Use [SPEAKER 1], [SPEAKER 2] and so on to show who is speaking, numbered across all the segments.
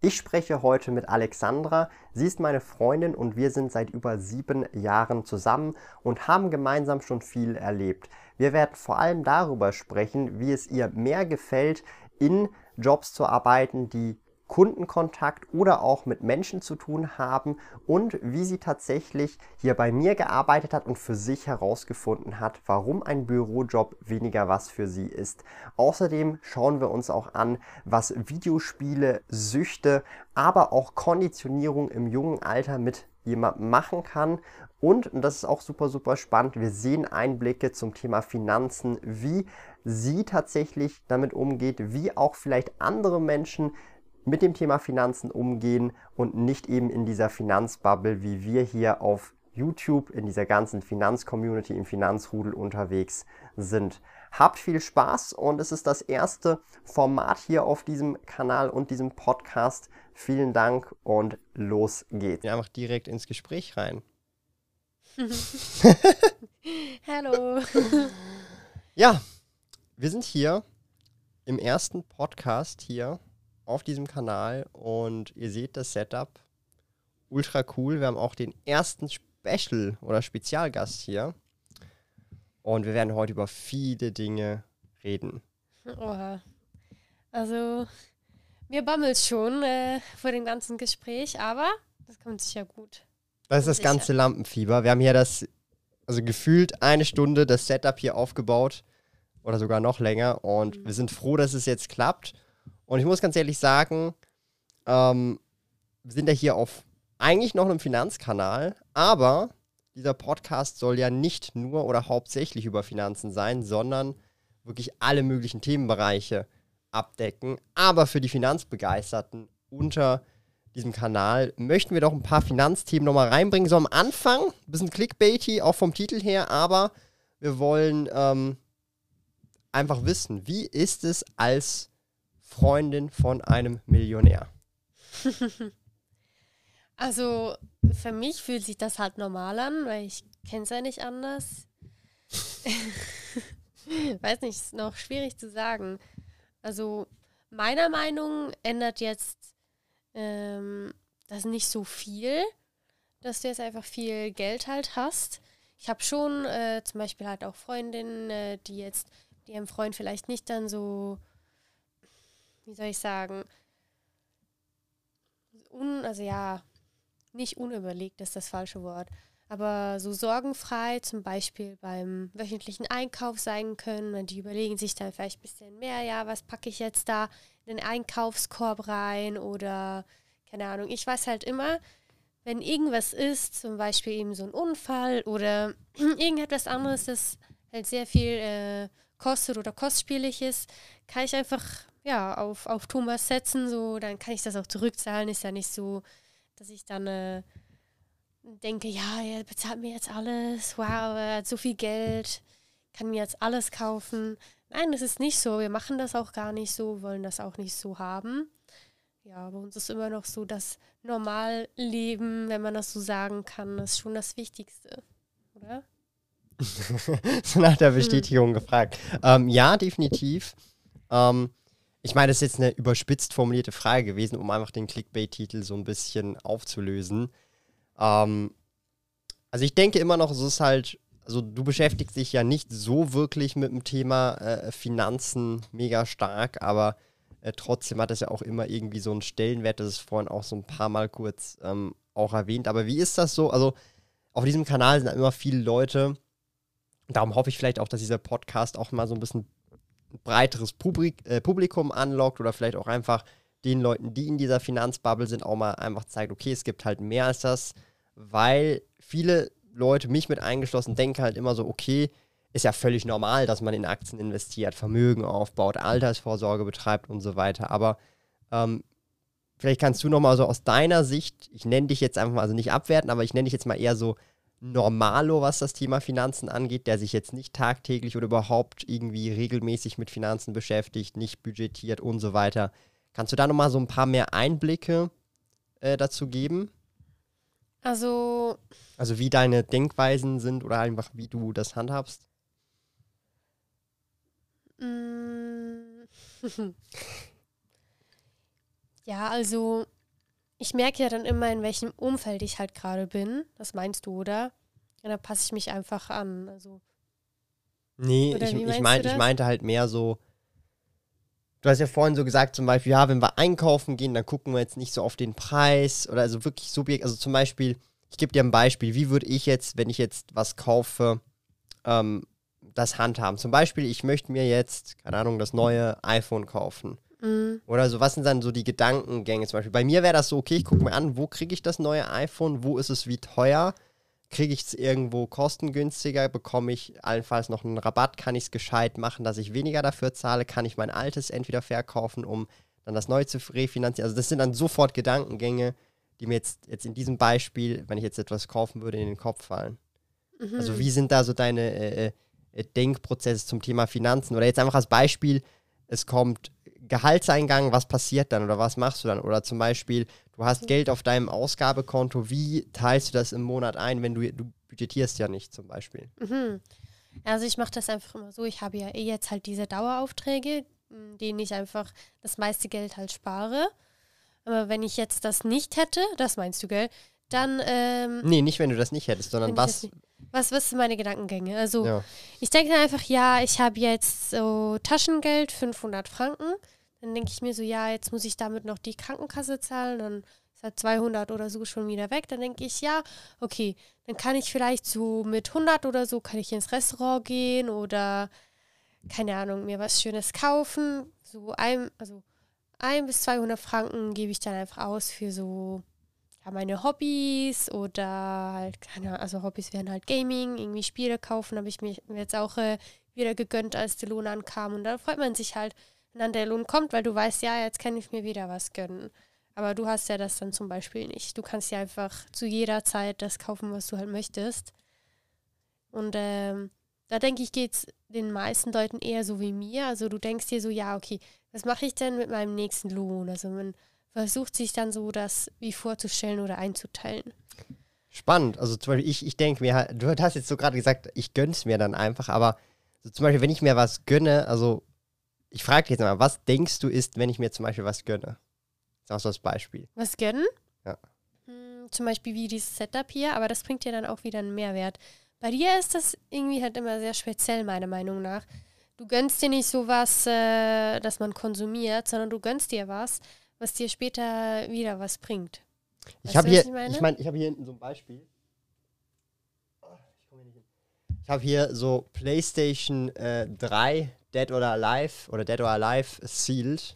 [SPEAKER 1] Ich spreche heute mit Alexandra. Sie ist meine Freundin und wir sind seit über sieben Jahren zusammen und haben gemeinsam schon viel erlebt. Wir werden vor allem darüber sprechen, wie es ihr mehr gefällt, in Jobs zu arbeiten, die Kundenkontakt oder auch mit Menschen zu tun haben und wie sie tatsächlich hier bei mir gearbeitet hat und für sich herausgefunden hat, warum ein Bürojob weniger was für sie ist. Außerdem schauen wir uns auch an, was Videospiele, Süchte, aber auch Konditionierung im jungen Alter mit jemandem machen kann. Und, und das ist auch super, super spannend, wir sehen Einblicke zum Thema Finanzen, wie sie tatsächlich damit umgeht, wie auch vielleicht andere Menschen mit dem Thema Finanzen umgehen und nicht eben in dieser Finanzbubble, wie wir hier auf YouTube in dieser ganzen Finanzcommunity im Finanzrudel unterwegs sind. Habt viel Spaß und es ist das erste Format hier auf diesem Kanal und diesem Podcast. Vielen Dank und los geht's. Ja, einfach direkt ins Gespräch rein.
[SPEAKER 2] Hallo.
[SPEAKER 1] Ja, wir sind hier im ersten Podcast hier auf diesem Kanal und ihr seht das Setup. Ultra cool. Wir haben auch den ersten Special oder Spezialgast hier. Und wir werden heute über viele Dinge reden.
[SPEAKER 2] Oha. Also, mir bammelt schon äh, vor dem ganzen Gespräch, aber das kommt sicher gut.
[SPEAKER 1] Das ist das sicher. ganze Lampenfieber. Wir haben hier das, also gefühlt eine Stunde das Setup hier aufgebaut oder sogar noch länger und mhm. wir sind froh, dass es jetzt klappt. Und ich muss ganz ehrlich sagen, ähm, wir sind ja hier auf eigentlich noch einem Finanzkanal, aber dieser Podcast soll ja nicht nur oder hauptsächlich über Finanzen sein, sondern wirklich alle möglichen Themenbereiche abdecken. Aber für die Finanzbegeisterten unter diesem Kanal möchten wir doch ein paar Finanzthemen nochmal reinbringen. So am Anfang, ein bisschen clickbaity, auch vom Titel her, aber wir wollen ähm, einfach wissen, wie ist es als Freundin von einem Millionär?
[SPEAKER 2] Also für mich fühlt sich das halt normal an, weil ich kenne es ja nicht anders. Weiß nicht, ist noch schwierig zu sagen. Also meiner Meinung ändert jetzt ähm, das nicht so viel, dass du jetzt einfach viel Geld halt hast. Ich habe schon äh, zum Beispiel halt auch Freundinnen, äh, die jetzt die ihrem Freund vielleicht nicht dann so wie soll ich sagen, un, also ja, nicht unüberlegt ist das falsche Wort, aber so sorgenfrei zum Beispiel beim wöchentlichen Einkauf sein können. Die überlegen sich dann vielleicht ein bisschen mehr, ja, was packe ich jetzt da in den Einkaufskorb rein oder keine Ahnung. Ich weiß halt immer, wenn irgendwas ist, zum Beispiel eben so ein Unfall oder irgendetwas anderes, das halt sehr viel äh, kostet oder kostspielig ist, kann ich einfach ja, auf, auf Thomas setzen, so, dann kann ich das auch zurückzahlen. Ist ja nicht so, dass ich dann äh, denke, ja, er bezahlt mir jetzt alles, wow, er hat so viel Geld, kann mir jetzt alles kaufen. Nein, das ist nicht so. Wir machen das auch gar nicht so, wollen das auch nicht so haben. Ja, bei uns ist immer noch so das Normalleben, wenn man das so sagen kann, ist schon das Wichtigste, oder?
[SPEAKER 1] nach der Bestätigung hm. gefragt. Ähm, ja, definitiv. Ähm, ich meine, das ist jetzt eine überspitzt formulierte Frage gewesen, um einfach den Clickbait-Titel so ein bisschen aufzulösen. Ähm, also ich denke immer noch, es ist halt, also du beschäftigst dich ja nicht so wirklich mit dem Thema äh, Finanzen mega stark, aber äh, trotzdem hat es ja auch immer irgendwie so einen Stellenwert, das ist vorhin auch so ein paar Mal kurz ähm, auch erwähnt. Aber wie ist das so? Also auf diesem Kanal sind immer viele Leute. Darum hoffe ich vielleicht auch, dass dieser Podcast auch mal so ein bisschen breiteres Publik, äh, Publikum anlockt oder vielleicht auch einfach den Leuten, die in dieser Finanzbubble sind, auch mal einfach zeigt, okay, es gibt halt mehr als das, weil viele Leute, mich mit eingeschlossen, denken halt immer so, okay, ist ja völlig normal, dass man in Aktien investiert, Vermögen aufbaut, Altersvorsorge betreibt und so weiter. Aber ähm, vielleicht kannst du nochmal so aus deiner Sicht, ich nenne dich jetzt einfach mal, also nicht abwerten, aber ich nenne dich jetzt mal eher so Normalo, was das Thema Finanzen angeht, der sich jetzt nicht tagtäglich oder überhaupt irgendwie regelmäßig mit Finanzen beschäftigt, nicht budgetiert und so weiter. Kannst du da nochmal so ein paar mehr Einblicke äh, dazu geben?
[SPEAKER 2] Also.
[SPEAKER 1] Also wie deine Denkweisen sind oder einfach wie du das handhabst?
[SPEAKER 2] Mm. Ja, also ich merke ja dann immer, in welchem Umfeld ich halt gerade bin. Das meinst du, oder? Ja, da passe ich mich einfach an. Also,
[SPEAKER 1] Nee, ich, ich, mein, ich meinte halt mehr so. Du hast ja vorhin so gesagt, zum Beispiel, ja, wenn wir einkaufen gehen, dann gucken wir jetzt nicht so auf den Preis oder also wirklich subjekt. Also zum Beispiel, ich gebe dir ein Beispiel, wie würde ich jetzt, wenn ich jetzt was kaufe, ähm, das handhaben? Zum Beispiel, ich möchte mir jetzt, keine Ahnung, das neue iPhone kaufen.
[SPEAKER 2] Mm,
[SPEAKER 1] Oder so, was sind dann so die Gedankengänge zum Beispiel? Bei mir wäre das so, okay, ich gucke mir an, wo kriege ich das neue iPhone, wo ist es wie teuer? Kriege ich es irgendwo kostengünstiger? Bekomme ich allenfalls noch einen Rabatt? Kann ich es gescheit machen, dass ich weniger dafür zahle? Kann ich mein altes entweder verkaufen, um dann das neue zu refinanzieren? Also das sind dann sofort Gedankengänge, die mir jetzt, jetzt in diesem Beispiel, wenn ich jetzt etwas kaufen würde, in den Kopf fallen.
[SPEAKER 2] mhm.
[SPEAKER 1] Also wie sind da so deine äh, äh, Denkprozesse zum Thema Finanzen? Oder jetzt einfach als Beispiel, es kommt Gehaltseingang, was passiert dann oder was machst du dann? Oder zum Beispiel, du hast Geld auf deinem Ausgabekonto, wie teilst du das im Monat ein, wenn du, du budgetierst ja nicht zum Beispiel?
[SPEAKER 2] Mhm. Also ich mache das einfach immer so. Ich habe ja eh jetzt halt diese Daueraufträge, denen ich einfach das meiste Geld halt spare. Aber wenn ich jetzt das nicht hätte, das meinst du, gell? Dann, ähm,
[SPEAKER 1] Nee, nicht wenn du das nicht hättest, sondern was.
[SPEAKER 2] Was, was sind meine Gedankengänge? Also
[SPEAKER 1] Ja.
[SPEAKER 2] ich denke dann einfach, ja, ich habe jetzt so Taschengeld, 500 Franken. Dann denke ich mir so, ja, jetzt muss ich damit noch die Krankenkasse zahlen. Dann ist halt 200 oder so schon wieder weg. Dann denke ich, ja, okay, dann kann ich vielleicht so mit 100 oder so, kann ich ins Restaurant gehen oder, keine Ahnung, mir was Schönes kaufen. So ein, also ein bis 200 Franken gebe ich dann einfach aus für so ja, meine Hobbys oder halt, keine also Hobbys wären halt Gaming, irgendwie Spiele kaufen, habe ich mir jetzt auch äh, wieder gegönnt, als der Lohn ankam. Und da freut man sich halt, wenn dann der Lohn kommt, weil du weißt, ja, jetzt kann ich mir wieder was gönnen. Aber du hast ja das dann zum Beispiel nicht. Du kannst ja einfach zu jeder Zeit das kaufen, was du halt möchtest. Und ähm, da denke ich, geht es den meisten Leuten eher so wie mir. Also du denkst dir so, ja, okay, was mache ich denn mit meinem nächsten Lohn? Also man versucht sich dann so das wie vorzustellen oder einzuteilen.
[SPEAKER 1] Spannend. Also zum Beispiel, ich, ich denke mir halt, du hast jetzt so gerade gesagt, ich gönn's mir dann einfach, aber so zum Beispiel, wenn ich mir was gönne, also ich frage dich jetzt mal, was denkst du ist, wenn ich mir zum Beispiel was gönne? Das ist auch so das Beispiel.
[SPEAKER 2] Was gönnen?
[SPEAKER 1] Ja.
[SPEAKER 2] Hm, zum Beispiel wie dieses Setup hier, aber das bringt dir dann auch wieder einen Mehrwert. Bei dir ist das irgendwie halt immer sehr speziell, meiner Meinung nach. Du gönnst dir nicht sowas, äh, das man konsumiert, sondern du gönnst dir was, was dir später wieder was bringt.
[SPEAKER 1] Ich
[SPEAKER 2] Weißt
[SPEAKER 1] habe
[SPEAKER 2] du,
[SPEAKER 1] hier,
[SPEAKER 2] ich meine?
[SPEAKER 1] ich meine, ich habe hier hinten so ein Beispiel. Ich, komm hier nicht hin. ich habe hier so PlayStation äh, 3 Dead or Alive oder Dead or Alive Sealed,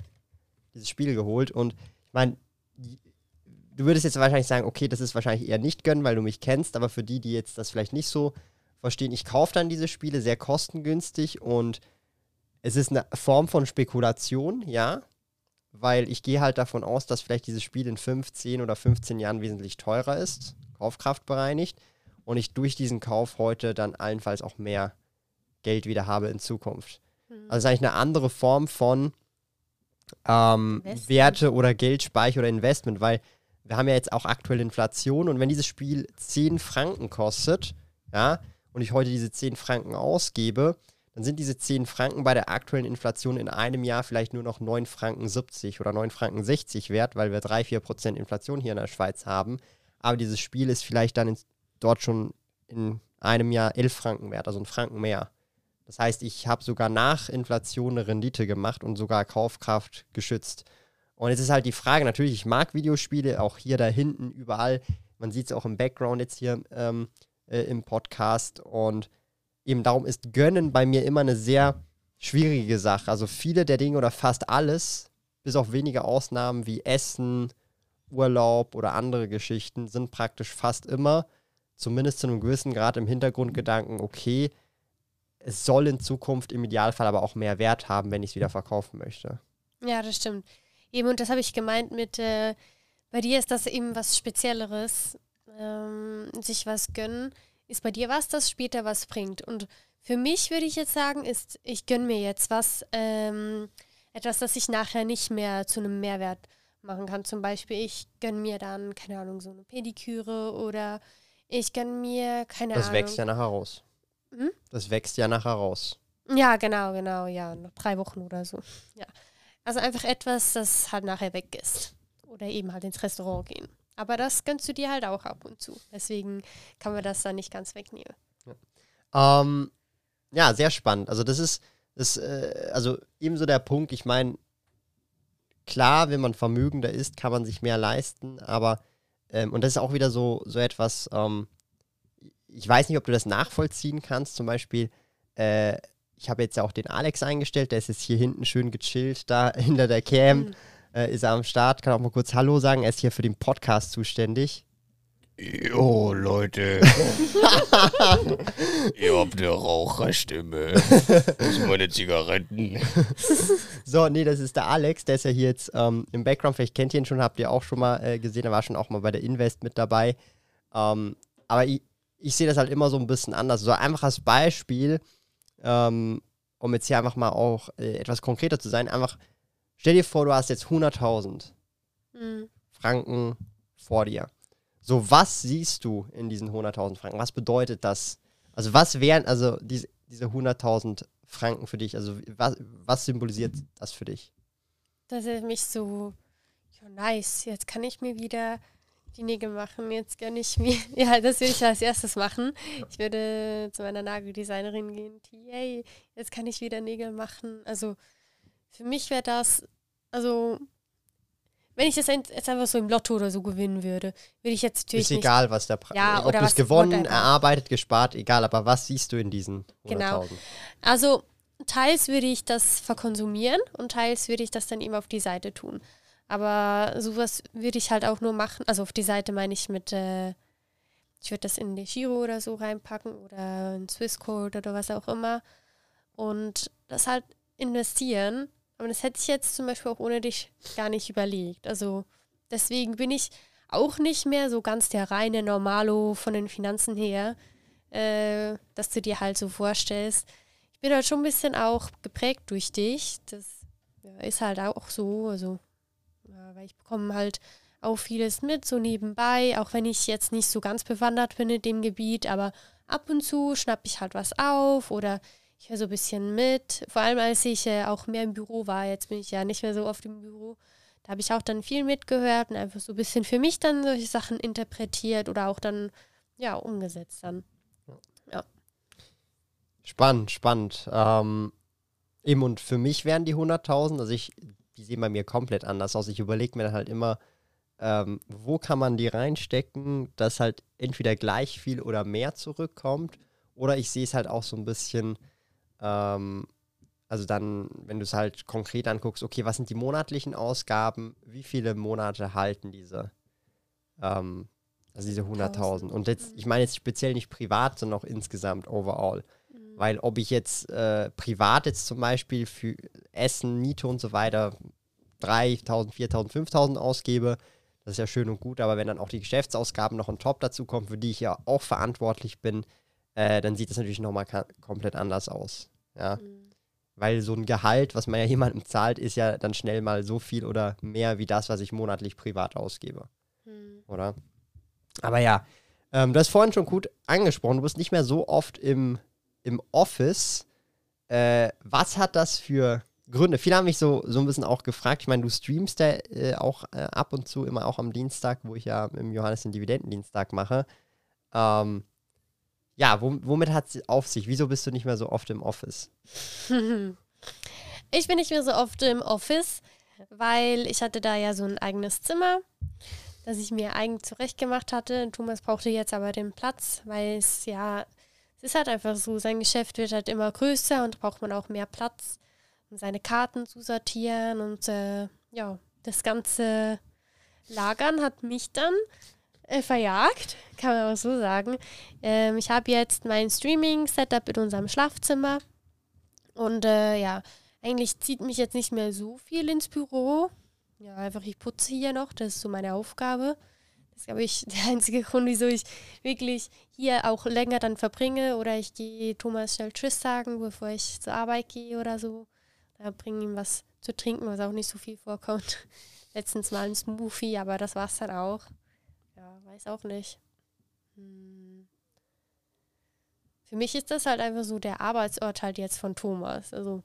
[SPEAKER 1] dieses Spiel geholt und ich meine, du würdest jetzt wahrscheinlich sagen, okay, das ist wahrscheinlich eher nicht gönnen, weil du mich kennst, aber für die, die jetzt das vielleicht nicht so verstehen, ich kaufe dann diese Spiele sehr kostengünstig und es ist eine Form von Spekulation, ja, weil ich gehe halt davon aus, dass vielleicht dieses Spiel in 15 oder 15 Jahren wesentlich teurer ist, kaufkraftbereinigt, und ich durch diesen Kauf heute dann allenfalls auch mehr Geld wieder habe in Zukunft.
[SPEAKER 2] Hm.
[SPEAKER 1] Also eigentlich eine andere Form von ähm. Werte oder Geldspeicher oder Investment, weil wir haben ja jetzt auch aktuell Inflation und wenn dieses Spiel 10 Franken kostet, ja, und ich heute diese 10 Franken ausgebe, dann sind diese 10 Franken bei der aktuellen Inflation in einem Jahr vielleicht nur noch 9 Franken 70 oder 9 Franken 60 wert, weil wir 3-4% Inflation hier in der Schweiz haben. Aber dieses Spiel ist vielleicht dann in, dort schon in einem Jahr 11 Franken wert, also ein Franken mehr. Das heißt, ich habe sogar nach Inflation eine Rendite gemacht und sogar Kaufkraft geschützt. Und jetzt ist halt die Frage, natürlich, ich mag Videospiele, auch hier da hinten, überall. Man sieht es auch im Background jetzt hier ähm, äh, im Podcast. Und eben darum ist Gönnen bei mir immer eine sehr schwierige Sache. Also viele der Dinge oder fast alles, bis auf wenige Ausnahmen wie Essen, Urlaub oder andere Geschichten, sind praktisch fast immer, zumindest zu einem gewissen Grad im Hintergrundgedanken, okay, es soll in Zukunft im Idealfall aber auch mehr Wert haben, wenn ich es wieder verkaufen möchte.
[SPEAKER 2] Ja, das stimmt. Eben, und das habe ich gemeint mit, äh, bei dir ist das eben was Spezielleres. Ähm, sich was gönnen. Ist bei dir was, das später was bringt. Und für mich würde ich jetzt sagen, ist, ich gönne mir jetzt was, ähm, etwas, das ich nachher nicht mehr zu einem Mehrwert machen kann. Zum Beispiel, ich gönne mir dann, keine Ahnung, so eine Pediküre oder ich gönne mir, keine
[SPEAKER 1] Das
[SPEAKER 2] Ahnung.
[SPEAKER 1] wächst ja nachher raus.
[SPEAKER 2] Hm?
[SPEAKER 1] Das wächst ja nachher raus.
[SPEAKER 2] Ja, genau, genau, ja, nach drei Wochen oder so. Ja. Also einfach etwas, das halt nachher weg ist. oder eben halt ins Restaurant gehen. Aber das gönnst du dir halt auch ab und zu. Deswegen kann man das dann nicht ganz wegnehmen.
[SPEAKER 1] Ja, ähm, ja sehr spannend. Also das ist, das, äh, also ebenso der Punkt, ich meine, klar, wenn man vermögender ist, kann man sich mehr leisten, aber, ähm, und das ist auch wieder so, so etwas, ähm, ich weiß nicht, ob du das nachvollziehen kannst, zum Beispiel, äh, ich habe jetzt ja auch den Alex eingestellt, der ist jetzt hier hinten schön gechillt, da hinter der Cam, mhm. Äh, ist er am Start, kann auch mal kurz Hallo sagen, er ist hier für den Podcast zuständig.
[SPEAKER 3] Jo, Leute. Ihr habt eine Raucherstimme. Das sind meine Zigaretten.
[SPEAKER 1] so, nee, das ist der Alex, der ist ja hier jetzt ähm, im Background. Vielleicht kennt ihr ihn schon, habt ihr auch schon mal äh, gesehen. Er war schon auch mal bei der Invest mit dabei. Ähm, aber ich, ich sehe das halt immer so ein bisschen anders. So einfach als Beispiel, ähm, um jetzt hier einfach mal auch äh, etwas konkreter zu sein. Einfach, stell dir vor, du hast jetzt 100.000 mhm. Franken vor dir so, was siehst du in diesen 100.000 Franken? Was bedeutet das? Also, was wären also diese, diese 100.000 Franken für dich? Also, was, was symbolisiert das für dich?
[SPEAKER 2] Das ist mich so, ja, nice, jetzt kann ich mir wieder die Nägel machen. Jetzt gönne ich mir. Ja, das würde ich als erstes machen. Ich würde zu meiner Nageldesignerin gehen. Yay, jetzt kann ich wieder Nägel machen. Also für mich wäre das, also wenn ich das jetzt einfach so im Lotto oder so gewinnen würde, würde ich jetzt natürlich.
[SPEAKER 1] Ist egal, was der Preis ja, Ob du es gewonnen, erarbeitet, gespart, egal, aber was siehst du in diesen 100.000? Genau.
[SPEAKER 2] Also, teils würde ich das verkonsumieren und teils würde ich das dann eben auf die Seite tun. Aber sowas würde ich halt auch nur machen. Also, auf die Seite meine ich mit. Äh, ich würde das in die Giro oder so reinpacken oder in Swissquote oder was auch immer. Und das halt investieren aber das hätte ich jetzt zum Beispiel auch ohne dich gar nicht überlegt. Also deswegen bin ich auch nicht mehr so ganz der reine Normalo von den Finanzen her, äh, dass du dir halt so vorstellst. Ich bin halt schon ein bisschen auch geprägt durch dich. Das ja, ist halt auch so. Also, ja, weil ich bekomme halt auch vieles mit, so nebenbei, auch wenn ich jetzt nicht so ganz bewandert bin in dem Gebiet, aber ab und zu schnappe ich halt was auf oder ich höre so ein bisschen mit. Vor allem, als ich äh, auch mehr im Büro war. Jetzt bin ich ja nicht mehr so oft im Büro. Da habe ich auch dann viel mitgehört und einfach so ein bisschen für mich dann solche Sachen interpretiert oder auch dann, ja, umgesetzt dann. Ja.
[SPEAKER 1] Spannend, spannend. Ähm, eben und für mich wären die 100.000, also ich, die sehen bei mir komplett anders aus. Ich überlege mir dann halt immer, ähm, wo kann man die reinstecken, dass halt entweder gleich viel oder mehr zurückkommt. Oder ich sehe es halt auch so ein bisschen, ähm, also dann, wenn du es halt konkret anguckst, okay, was sind die monatlichen Ausgaben, wie viele Monate halten diese, ähm, also diese 100.000. Und jetzt, ich meine jetzt speziell nicht privat, sondern auch insgesamt overall. Mhm. Weil ob ich jetzt äh, privat jetzt zum Beispiel für Essen, Miete und so weiter 3.000, 4.000, 5.000 ausgebe, das ist ja schön und gut, aber wenn dann auch die Geschäftsausgaben noch on top dazu kommen, für die ich ja auch verantwortlich bin, äh, dann sieht das natürlich nochmal komplett anders aus. Ja. Mhm. Weil so ein Gehalt, was man ja jemandem zahlt, ist ja dann schnell mal so viel oder mehr wie das, was ich monatlich privat ausgebe. Mhm. Oder? Aber ja, ähm, du hast vorhin schon gut angesprochen, du bist nicht mehr so oft im, im Office. Äh, was hat das für Gründe? Viele haben mich so, so ein bisschen auch gefragt. Ich meine, du streamst ja äh, auch äh, ab und zu immer auch am Dienstag, wo ich ja im Johannes den Dividendendienstag mache. Ähm, ja, womit hat es auf sich? Wieso bist du nicht mehr so oft im Office?
[SPEAKER 2] ich bin nicht mehr so oft im Office, weil ich hatte da ja so ein eigenes Zimmer, das ich mir eigen zurechtgemacht hatte. Thomas brauchte jetzt aber den Platz, weil es ja, es ist halt einfach so, sein Geschäft wird halt immer größer und braucht man auch mehr Platz, um seine Karten zu sortieren und äh, ja, das ganze Lagern hat mich dann äh, verjagt, kann man auch so sagen. Ähm, ich habe jetzt mein Streaming-Setup in unserem Schlafzimmer und äh, ja, eigentlich zieht mich jetzt nicht mehr so viel ins Büro. Ja, einfach ich putze hier noch, das ist so meine Aufgabe. Das ist, glaube ich, der einzige Grund, wieso ich wirklich hier auch länger dann verbringe oder ich gehe Thomas schnell Tschüss sagen, bevor ich zur Arbeit gehe oder so. Da bringe ihm was zu trinken, was auch nicht so viel vorkommt. Letztens mal ein Smoothie, aber das war es dann auch. Weiß auch nicht. Hm. Für mich ist das halt einfach so der Arbeitsort halt jetzt von Thomas. Also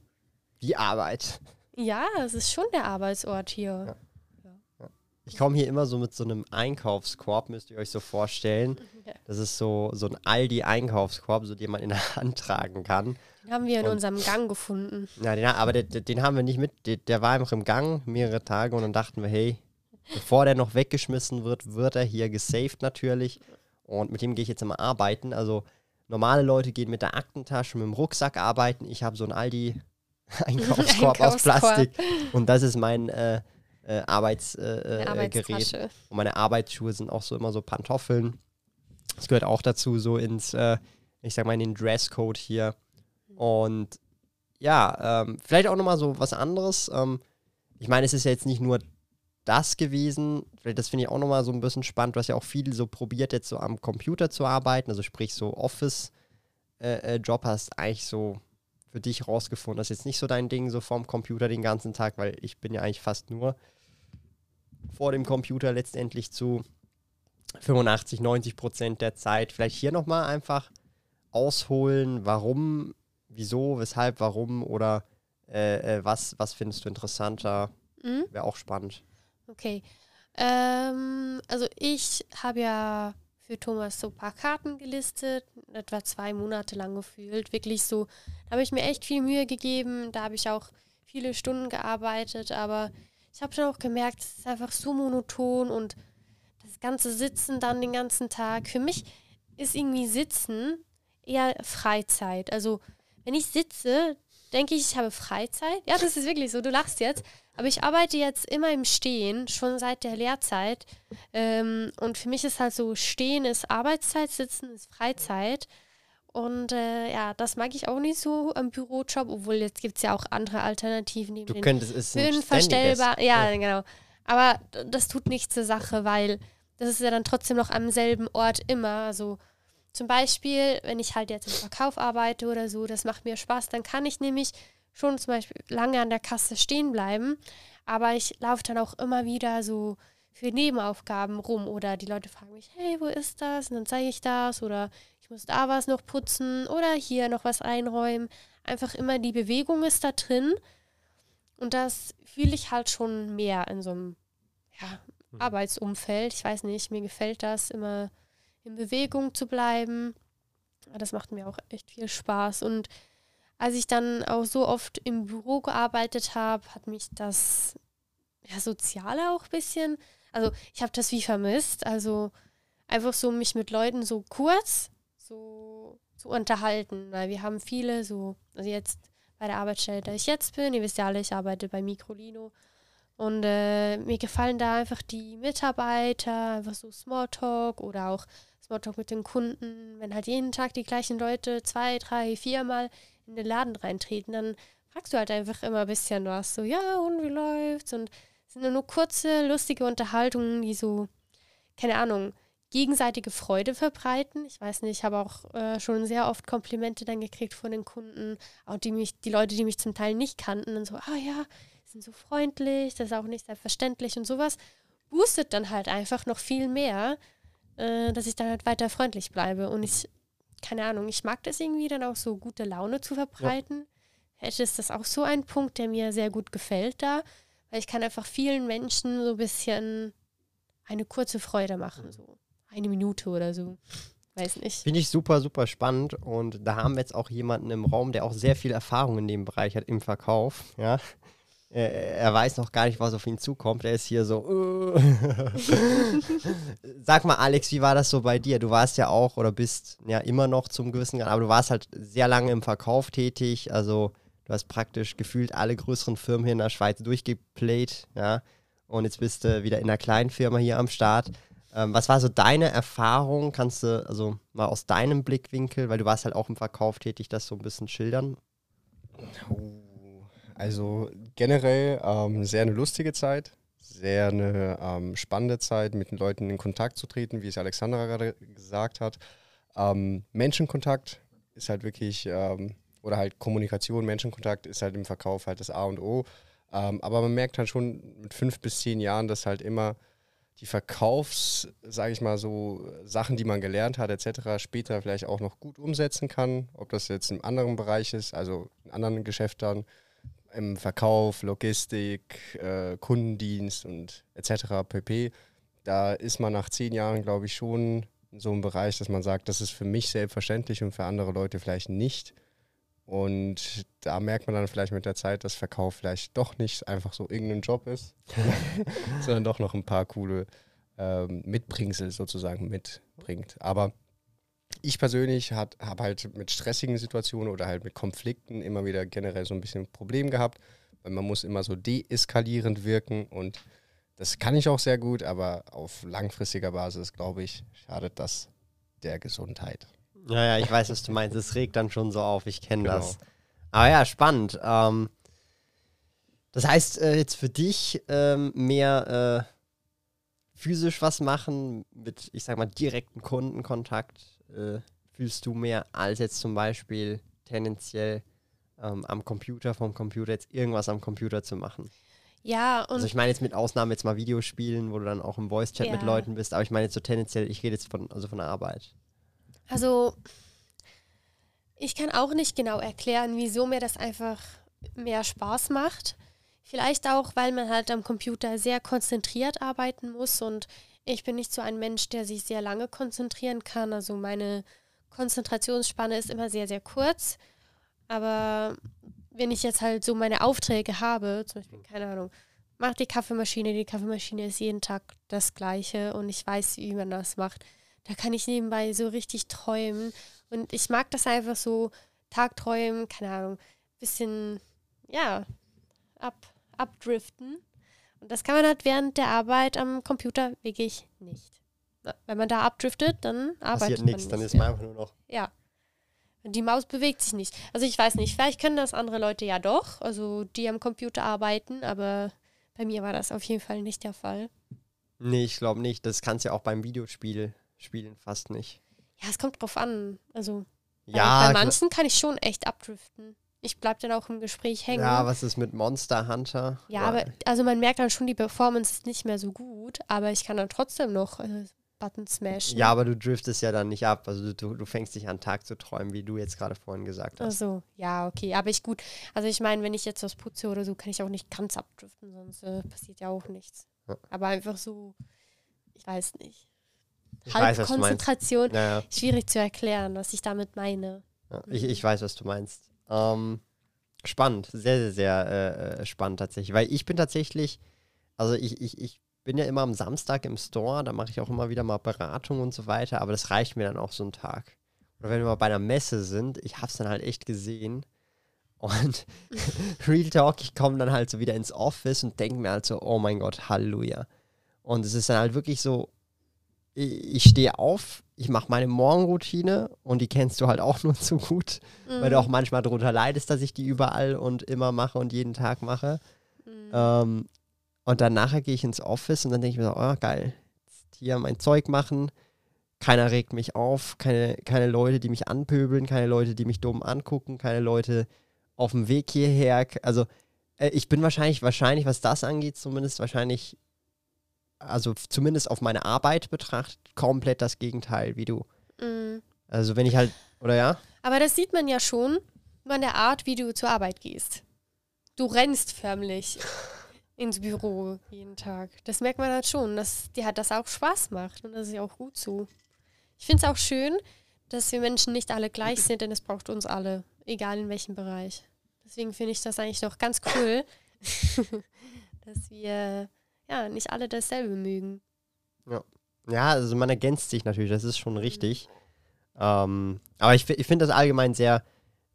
[SPEAKER 1] die Arbeit.
[SPEAKER 2] Ja, es ist schon der Arbeitsort hier.
[SPEAKER 1] Ja. Ja. Ich komme hier immer so mit so einem Einkaufskorb, müsst ihr euch so vorstellen.
[SPEAKER 2] Ja.
[SPEAKER 1] Das ist so, so ein Aldi-Einkaufskorb, so den man in der Hand tragen kann.
[SPEAKER 2] Den haben wir in
[SPEAKER 1] Und-
[SPEAKER 2] unserem Gang gefunden.
[SPEAKER 1] Ja, den, aber den, den haben wir nicht mit. Der, der war einfach im Gang mehrere Tage und dann dachten wir, hey, bevor der noch weggeschmissen wird, wird er hier gesaved natürlich. Und mit dem gehe ich jetzt immer arbeiten. Also normale Leute gehen mit der Aktentasche, mit dem Rucksack arbeiten. Ich habe so einen Aldi-Einkaufskorb aus. Plastik. Und das ist mein äh, äh, Arbeitsgerät. Äh, äh. Und meine Arbeitsschuhe sind auch so immer so Pantoffeln. Das gehört auch dazu, so ins, äh, ich sag mal, in den Dresscode hier. Und ja, ähm, vielleicht auch nochmal so was anderes. Ähm, ich meine, es ist ja jetzt nicht nur das gewesen. Vielleicht, das finde ich auch nochmal so ein bisschen spannend. Du hast ja auch viel so probiert, jetzt so am Computer zu arbeiten. Also sprich, so Office-Job hast eigentlich so für dich rausgefunden. Das ist jetzt nicht so dein Ding, so vorm Computer den ganzen Tag, weil ich bin ja eigentlich fast nur vor dem Computer letztendlich zu 85, 90 Prozent der Zeit. Vielleicht hier nochmal einfach ausholen, warum, wieso, weshalb, warum oder äh, äh, was, was findest du interessanter?
[SPEAKER 2] Mhm.
[SPEAKER 1] Wäre auch spannend.
[SPEAKER 2] Okay. Ähm, also ich habe ja für Thomas so ein paar Karten gelistet, etwa zwei Monate lang gefühlt. Wirklich so, da habe ich mir echt viel Mühe gegeben, da habe ich auch viele Stunden gearbeitet, aber ich habe schon auch gemerkt, es ist einfach so monoton und das ganze Sitzen dann den ganzen Tag. Für mich ist irgendwie Sitzen eher Freizeit. Also wenn ich sitze, denke ich, ich habe Freizeit. Ja, das ist wirklich so, du lachst jetzt. Aber ich arbeite jetzt immer im Stehen, schon seit der Lehrzeit. Ähm, und für mich ist halt so, Stehen ist Arbeitszeit, Sitzen ist Freizeit. Und äh, ja, das mag ich auch nicht so am Bürojob, obwohl jetzt gibt es ja auch andere Alternativen, neben
[SPEAKER 1] Du könntest es ein
[SPEAKER 2] höhenverstellbar.
[SPEAKER 1] ständiges-
[SPEAKER 2] Ja, genau. Aber das tut nichts zur Sache, weil das ist ja dann trotzdem noch am selben Ort immer. Also zum Beispiel, wenn ich halt jetzt im Verkauf arbeite oder so, das macht mir Spaß, dann kann ich nämlich schon zum Beispiel lange an der Kasse stehen bleiben, aber ich laufe dann auch immer wieder so für Nebenaufgaben rum oder die Leute fragen mich, hey, wo ist das? Und dann zeige ich das oder ich muss da was noch putzen oder hier noch was einräumen. Einfach immer die Bewegung ist da drin und das fühle ich halt schon mehr in so einem ja,
[SPEAKER 1] Mhm.
[SPEAKER 2] Arbeitsumfeld. Ich weiß nicht, mir gefällt das, immer in Bewegung zu bleiben. Das macht mir auch echt viel Spaß. Und als ich dann auch so oft im Büro gearbeitet habe, hat mich das ja, Soziale auch ein bisschen, also ich habe das wie vermisst. Also einfach so mich mit Leuten so kurz so zu unterhalten, weil wir haben viele so, also jetzt bei der Arbeitsstelle, da ich jetzt bin, ihr wisst ja alle, ich arbeite bei Microlino und äh, mir gefallen da einfach die Mitarbeiter, einfach so Smalltalk oder auch Smalltalk mit den Kunden. Wenn halt jeden Tag die gleichen Leute zwei, drei, viermal in den Laden reintreten, dann fragst du halt einfach immer ein bisschen was. So, ja, und wie läuft's? Und es sind nur kurze, lustige Unterhaltungen, die so, keine Ahnung, gegenseitige Freude verbreiten. Ich weiß nicht, ich habe auch äh, schon sehr oft Komplimente dann gekriegt von den Kunden, auch die mich, die Leute, die mich zum Teil nicht kannten, dann so, ah ja, sind so freundlich, das ist auch nicht selbstverständlich und sowas, boostet dann halt einfach noch viel mehr, äh, dass ich dann halt weiter freundlich bleibe. Und ich, keine Ahnung, ich mag das irgendwie dann auch so gute Laune zu verbreiten. Hätte ist das auch so ein Punkt, der mir sehr gut gefällt da, weil ich kann einfach vielen Menschen so ein bisschen eine kurze Freude machen, so eine Minute oder so. Weiß nicht.
[SPEAKER 1] Finde ich super, super spannend. Und da haben wir jetzt auch jemanden im Raum, der auch sehr viel Erfahrung in dem Bereich hat im Verkauf. Ja. Er, er weiß noch gar nicht, was auf ihn zukommt. Er ist hier so. äh. Sag mal, Alex, wie war das so bei dir? Du warst ja auch oder bist ja immer noch zum gewissen Grad, aber du warst halt sehr lange im Verkauf tätig. Also du hast praktisch gefühlt alle größeren Firmen hier in der Schweiz durchgeplayt. Ja. Und jetzt bist du wieder in einer kleinen Firma hier am Start. Ähm, was war so deine Erfahrung? Kannst du also mal aus deinem Blickwinkel, weil du warst halt auch im Verkauf tätig, das so ein bisschen schildern?
[SPEAKER 4] Oh, Also generell ähm, sehr eine lustige Zeit, sehr eine ähm, spannende Zeit, mit den Leuten in Kontakt zu treten, wie es Alexandra gerade gesagt hat. Ähm, Menschenkontakt ist halt wirklich, ähm, oder halt Kommunikation, Menschenkontakt ist halt im Verkauf halt das A und O. Ähm, aber man merkt halt schon mit fünf bis zehn Jahren, dass halt immer die Verkaufs, sage ich mal so, Sachen, die man gelernt hat, etc., später vielleicht auch noch gut umsetzen kann. Ob das jetzt im anderen Bereich ist, also in anderen Geschäften, im Verkauf, Logistik, äh, Kundendienst und etc. pp. Da ist man nach zehn Jahren, glaube ich, schon in so einem Bereich, dass man sagt, das ist für mich selbstverständlich und für andere Leute vielleicht nicht. Und da merkt man dann vielleicht mit der Zeit, dass Verkauf vielleicht doch nicht einfach so irgendein Job ist, sondern doch noch ein paar coole ähm, Mitbringsel sozusagen mitbringt. Aber ich persönlich habe halt mit stressigen Situationen oder halt mit Konflikten immer wieder generell so ein bisschen Problem gehabt, weil man muss immer so deeskalierend wirken und das kann ich auch sehr gut, aber auf langfristiger Basis, glaube ich, schadet das der Gesundheit.
[SPEAKER 1] Ja, ja, ich weiß, was du meinst. Es regt dann schon so auf. Ich kenne
[SPEAKER 4] Genau.
[SPEAKER 1] das. Aber ja, spannend. Ähm, das heißt, äh, jetzt für dich ähm, mehr äh, physisch was machen, mit, ich sag mal, direkten Kundenkontakt, äh, fühlst du mehr als jetzt zum Beispiel tendenziell ähm, am Computer, vom Computer jetzt irgendwas am Computer zu machen.
[SPEAKER 2] Ja, und
[SPEAKER 1] Also ich meine jetzt mit Ausnahme jetzt mal Videospielen, wo du dann auch im Voice-Chat mit
[SPEAKER 2] Ja.
[SPEAKER 1] Leuten bist, aber ich meine jetzt so tendenziell, ich rede jetzt von, also von der Arbeit.
[SPEAKER 2] Also, ich kann auch nicht genau erklären, wieso mir das einfach mehr Spaß macht. Vielleicht auch, weil man halt am Computer sehr konzentriert arbeiten muss und ich bin nicht so ein Mensch, der sich sehr lange konzentrieren kann. Also meine Konzentrationsspanne ist immer sehr, sehr kurz. Aber wenn ich jetzt halt so meine Aufträge habe, zum Beispiel, keine Ahnung, mach die Kaffeemaschine, die Kaffeemaschine ist jeden Tag das gleiche und ich weiß, wie man das macht. Da kann ich nebenbei so richtig träumen. Und ich mag das einfach so, Tagträumen, keine Ahnung, bisschen, ja, ab, abdriften. Und das kann man halt während der Arbeit am Computer wirklich nicht. Wenn man da abdriftet, dann arbeitet
[SPEAKER 1] Passiert
[SPEAKER 2] man
[SPEAKER 1] nichts,
[SPEAKER 2] nicht.
[SPEAKER 1] dann ist man einfach nur noch
[SPEAKER 2] Ja. Und Die Maus bewegt sich nicht. Also ich weiß nicht, vielleicht können das andere Leute ja doch, also die am Computer arbeiten, aber bei mir war das auf jeden Fall nicht der Fall.
[SPEAKER 1] Nee, ich glaube nicht. Das kannst du ja auch beim Videospiel spielen fast nicht.
[SPEAKER 2] Ja, es kommt drauf an. Also bei,
[SPEAKER 1] Ja,
[SPEAKER 2] bei manchen kann ich schon echt abdriften. Ich bleib dann auch im Gespräch hängen.
[SPEAKER 1] ja, was ist mit Monster Hunter?
[SPEAKER 2] Ja, aber also man merkt dann schon, die Performance ist nicht mehr so gut, aber ich kann dann trotzdem noch äh, Button smashen.
[SPEAKER 1] Ja, aber du driftest ja dann nicht ab. Also du, du fängst dich an, Tag zu träumen, wie du jetzt gerade vorhin gesagt hast.
[SPEAKER 2] Also, ja, okay. Aber ich gut. Also ich meine, wenn ich jetzt was putze oder so, kann ich auch nicht ganz abdriften, sonst äh, passiert ja auch nichts.
[SPEAKER 1] Ja.
[SPEAKER 2] Aber einfach so, ich weiß nicht.
[SPEAKER 1] Ich weiß, was du meinst.
[SPEAKER 2] Konzentration,
[SPEAKER 1] Ja, ja.
[SPEAKER 2] schwierig zu erklären, was ich damit meine.
[SPEAKER 1] Ich, ich weiß, was du meinst. Ähm, spannend, sehr, sehr, sehr äh, äh, spannend tatsächlich. Weil ich bin tatsächlich, also ich, ich, ich bin ja immer am Samstag im Store, da mache ich auch immer wieder mal Beratung und so weiter, aber das reicht mir dann auch so ein Tag. Oder wenn wir mal bei einer Messe sind, ich habe es dann halt echt gesehen. Und Real Talk, ich komme dann halt so wieder ins Office und denke mir halt so, oh mein Gott, Halleluja. Und es ist dann halt wirklich so, ich, ich stehe auf, ich mache meine Morgenroutine und die kennst du halt auch nur zu gut, weil du auch manchmal darunter leidest, dass ich die überall und immer mache und jeden Tag mache.
[SPEAKER 2] Mhm.
[SPEAKER 1] Ähm, und dann nachher gehe ich ins Office und dann denke ich mir so, oh geil, jetzt hier mein Zeug machen, keiner regt mich auf, keine, keine Leute, die mich anpöbeln, keine Leute, die mich dumm angucken, keine Leute auf dem Weg hierher. Also äh, ich bin wahrscheinlich, wahrscheinlich, was das angeht, zumindest wahrscheinlich, also zumindest auf meine Arbeit betrachtet, komplett das Gegenteil wie du.
[SPEAKER 2] Mhm.
[SPEAKER 1] Also wenn ich halt, oder ja?
[SPEAKER 2] Aber das sieht man ja schon an der Art, wie du zur Arbeit gehst. Du rennst förmlich ins Büro jeden Tag. Das merkt man halt schon, dass dir hat das auch Spaß macht und das ist ja auch gut so. Ich finde es auch schön, dass wir Menschen nicht alle gleich sind, denn es braucht uns alle, egal in welchem Bereich. Deswegen finde ich das eigentlich doch ganz cool, dass wir ja nicht alle dasselbe mögen.
[SPEAKER 1] Ja, also man ergänzt sich natürlich, das ist schon richtig. Ähm, aber ich, ich finde das allgemein sehr,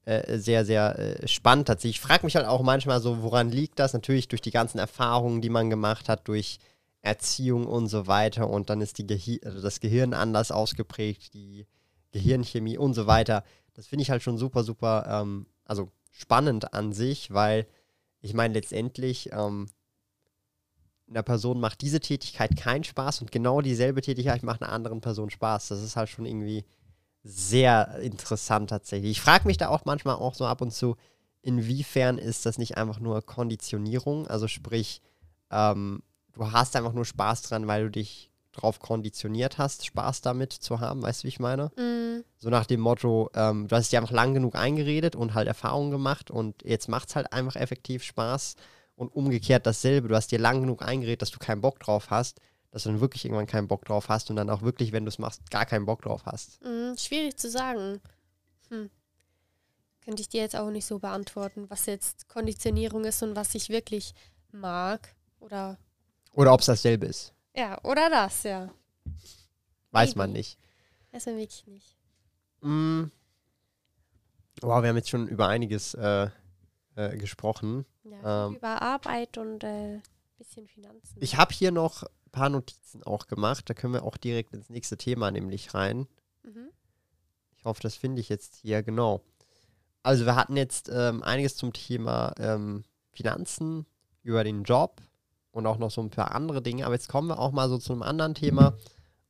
[SPEAKER 1] äh, sehr, sehr äh, spannend tatsächlich. Ich frage mich halt auch manchmal so, woran liegt das? Natürlich durch die ganzen Erfahrungen, die man gemacht hat, durch Erziehung und so weiter. Und dann ist die Gehi also das Gehirn anders ausgeprägt, die Gehirnchemie und so weiter. Das finde ich halt schon super, super, ähm, also spannend an sich, weil ich meine letztendlich, ähm, einer Person macht diese Tätigkeit keinen Spaß und genau dieselbe Tätigkeit macht einer anderen Person Spaß. Das ist halt schon irgendwie sehr interessant tatsächlich. Ich frage mich da auch manchmal auch so ab und zu, inwiefern ist das nicht einfach nur Konditionierung? Also sprich, ähm, du hast einfach nur Spaß dran, weil du dich drauf konditioniert hast, Spaß damit zu haben, weißt du, wie ich meine?
[SPEAKER 2] Mm,
[SPEAKER 1] So nach dem Motto, ähm, du hast dir einfach lang genug eingeredet und halt Erfahrungen gemacht und jetzt macht es halt einfach effektiv Spaß. Und umgekehrt dasselbe, du hast dir lang genug eingeredet, dass du keinen Bock drauf hast, dass du dann wirklich irgendwann keinen Bock drauf hast und dann auch wirklich, wenn du es machst, gar keinen Bock drauf hast.
[SPEAKER 2] mm, schwierig zu sagen. Hm. Könnte ich dir jetzt auch nicht so beantworten, was jetzt Konditionierung ist und was ich wirklich mag. Oder
[SPEAKER 1] Oder ob es dasselbe ist.
[SPEAKER 2] ja, oder das, ja.
[SPEAKER 1] Weiß
[SPEAKER 2] Maybe.
[SPEAKER 1] man nicht.
[SPEAKER 2] Weiß man wirklich nicht.
[SPEAKER 1] Mm. Wow, wir haben jetzt schon über einiges äh, äh, gesprochen.
[SPEAKER 2] Ja,
[SPEAKER 1] Ähm.
[SPEAKER 2] über Arbeit und äh, bisschen Finanzen.
[SPEAKER 1] Ich habe hier noch ein paar Notizen auch gemacht. Da können wir auch direkt ins nächste Thema nämlich rein.
[SPEAKER 2] mhm.
[SPEAKER 1] Ich hoffe, das finde ich jetzt hier genau. Also wir hatten jetzt ähm, einiges zum Thema ähm, Finanzen, über den Job und auch noch so ein paar andere Dinge. Aber jetzt kommen wir auch mal so zu einem anderen Thema.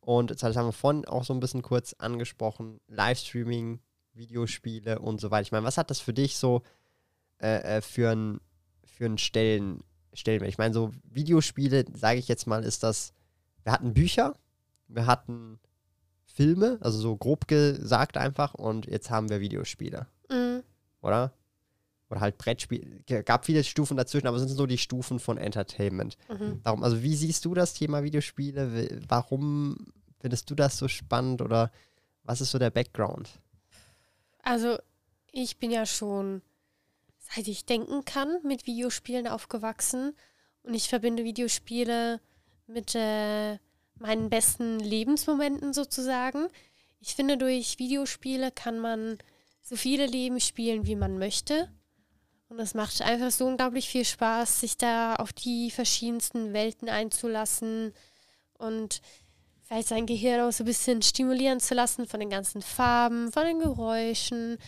[SPEAKER 1] Und jetzt das haben wir vorhin auch so ein bisschen kurz angesprochen. Livestreaming, Videospiele und so weiter. Ich meine, was hat das für dich so äh, äh, für einen für einen Stellen, Stellenwert? Ich meine, so Videospiele, sage ich jetzt mal, ist das, wir hatten Bücher, wir hatten Filme, also so grob gesagt einfach, und jetzt haben wir Videospiele,
[SPEAKER 2] Mhm.
[SPEAKER 1] oder? Oder halt Brettspiele. Gab viele Stufen dazwischen, aber es sind so die Stufen von Entertainment.
[SPEAKER 2] Mhm.
[SPEAKER 1] Darum, also wie siehst du das Thema Videospiele? Warum findest du das so spannend oder was ist so der Background?
[SPEAKER 2] Also, ich bin ja schon, seit ich denken kann, mit Videospielen aufgewachsen. Und ich verbinde Videospiele mit äh, meinen besten Lebensmomenten sozusagen. Ich finde, durch Videospiele kann man so viele Leben spielen, wie man möchte. Und es macht einfach so unglaublich viel Spaß, sich da auf die verschiedensten Welten einzulassen und vielleicht sein Gehirn auch so ein bisschen stimulieren zu lassen von den ganzen Farben, von den Geräuschen,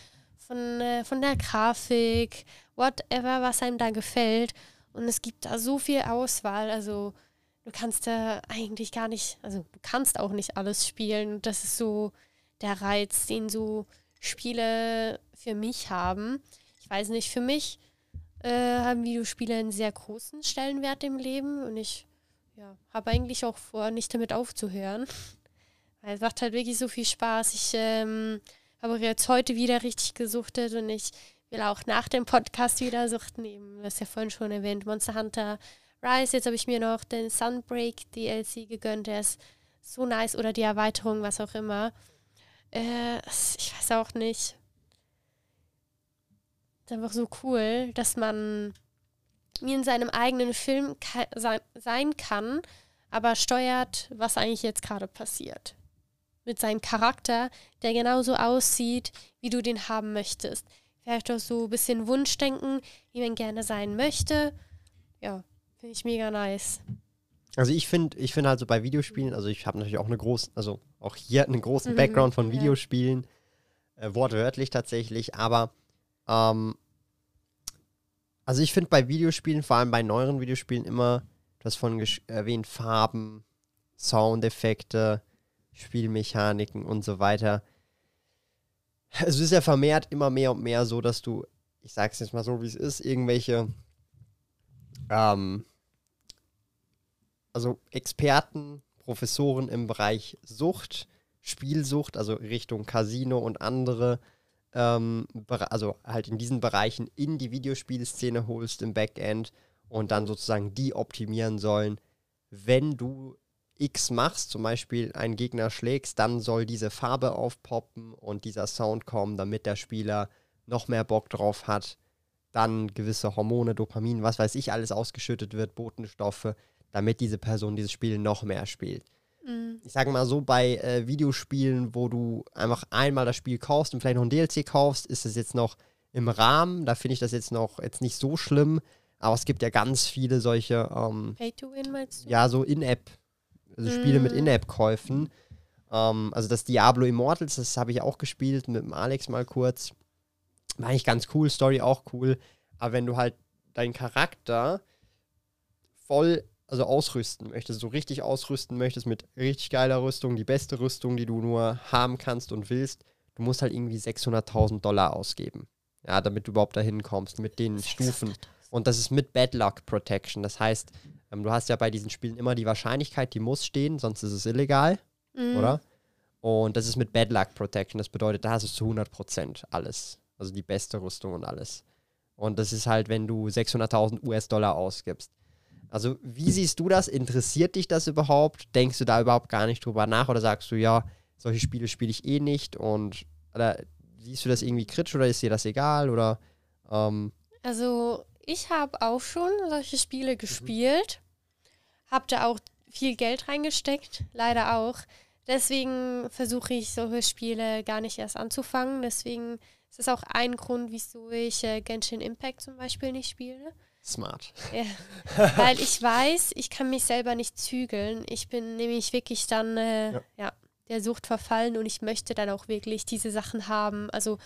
[SPEAKER 2] von, äh, von der Grafik, whatever, was einem da gefällt. Und es gibt da so viel Auswahl. Also du kannst da eigentlich gar nicht, also du kannst auch nicht alles spielen. Und das ist so der Reiz, den so Spiele für mich haben. Ich weiß nicht, für mich äh, haben Videospiele einen sehr großen Stellenwert im Leben und ich ja, habe eigentlich auch vor, nicht damit aufzuhören. Weil es macht halt wirklich so viel Spaß. Ich ähm, habe jetzt heute wieder richtig gesuchtet und ich will auch nach dem Podcast wieder suchten. Eben, du hast ja vorhin schon erwähnt, Monster Hunter Rise. Jetzt habe ich mir noch den Sunbreak DLC gegönnt. Der ist so nice. Oder die Erweiterung, was auch immer. Äh, ich weiß auch nicht. ist einfach so cool, dass man in seinem eigenen Film sein kann, aber steuert, was eigentlich jetzt gerade passiert. Mit seinem Charakter, der genauso aussieht, wie du den haben möchtest. Vielleicht auch so ein bisschen Wunschdenken, wie man gerne sein möchte. Ja, finde ich mega nice.
[SPEAKER 1] Also ich finde, ich finde halt so bei Videospielen, also ich habe natürlich auch eine große, also auch hier einen großen
[SPEAKER 2] Mhm,
[SPEAKER 1] Background von
[SPEAKER 2] ja.
[SPEAKER 1] Videospielen, äh, wortwörtlich tatsächlich, aber ähm, also ich finde bei Videospielen, vor allem bei neueren Videospielen immer, vorhin gesch- erwähnt, Farben, Soundeffekte, Spielmechaniken und so weiter. Es ist ja vermehrt immer mehr und mehr so, dass du, ich sag's jetzt mal so, wie es ist, irgendwelche ähm, also Experten, Professoren im Bereich Sucht, Spielsucht, also Richtung Casino und andere, ähm, also halt in diesen Bereichen in die Videospielszene holst im Backend und dann sozusagen die optimieren sollen. Wenn du X machst, zum Beispiel einen Gegner schlägst, dann soll diese Farbe aufpoppen und dieser Sound kommen, damit der Spieler noch mehr Bock drauf hat. Dann gewisse Hormone, Dopamin, was weiß ich, alles ausgeschüttet wird, Botenstoffe, damit diese Person dieses Spiel noch mehr spielt.
[SPEAKER 2] Mhm.
[SPEAKER 1] Ich sage mal so, bei äh, Videospielen, wo du einfach einmal das Spiel kaufst und vielleicht noch ein DLC kaufst, ist es jetzt noch im Rahmen. Da finde ich das jetzt noch jetzt nicht so schlimm. Aber es gibt ja ganz viele solche, ähm,
[SPEAKER 2] Pay to win meinst du?
[SPEAKER 1] ja, so In-App, also Spiele mit
[SPEAKER 2] Mm.
[SPEAKER 1] In-App-Käufen. Ähm, also das Diablo Immortals, das habe ich auch gespielt mit dem Alex mal kurz. War eigentlich ganz cool, Story auch cool. Aber wenn du halt deinen Charakter voll, also ausrüsten möchtest, so richtig ausrüsten möchtest mit richtig geiler Rüstung, die beste Rüstung, die du nur haben kannst und willst, du musst halt irgendwie 600.000 Dollar ausgeben. Ja, damit du überhaupt dahin kommst mit den Stufen. Und das ist mit Bad Luck Protection. Das heißt, Ähm, du hast ja bei diesen Spielen immer die Wahrscheinlichkeit, die muss stehen, sonst ist es illegal,
[SPEAKER 2] Mhm.
[SPEAKER 1] oder? Und das ist mit Bad Luck Protection. Das bedeutet, da hast du zu 100% alles. Also die beste Rüstung und alles. Und das ist halt, wenn du 600.000 US-Dollar ausgibst. Also, wie siehst du das? Interessiert dich das überhaupt? Denkst du da überhaupt gar nicht drüber nach? Oder sagst du, ja, solche Spiele spiele ich eh nicht? Und oder siehst du das irgendwie kritisch oder ist dir das egal? Oder ähm,
[SPEAKER 2] Also, ich habe auch schon solche Spiele gespielt. Hab da auch viel Geld reingesteckt, leider auch. Deswegen versuche ich solche Spiele gar nicht erst anzufangen. Deswegen ist das auch ein Grund, wieso ich äh, Genshin Impact zum Beispiel nicht spiele.
[SPEAKER 1] smart.
[SPEAKER 2] Ja. Weil ich weiß, ich kann mich selber nicht zügeln. Ich bin nämlich wirklich dann äh,
[SPEAKER 1] Ja.
[SPEAKER 2] ja. der Sucht verfallen und ich möchte dann auch wirklich diese Sachen haben. Also,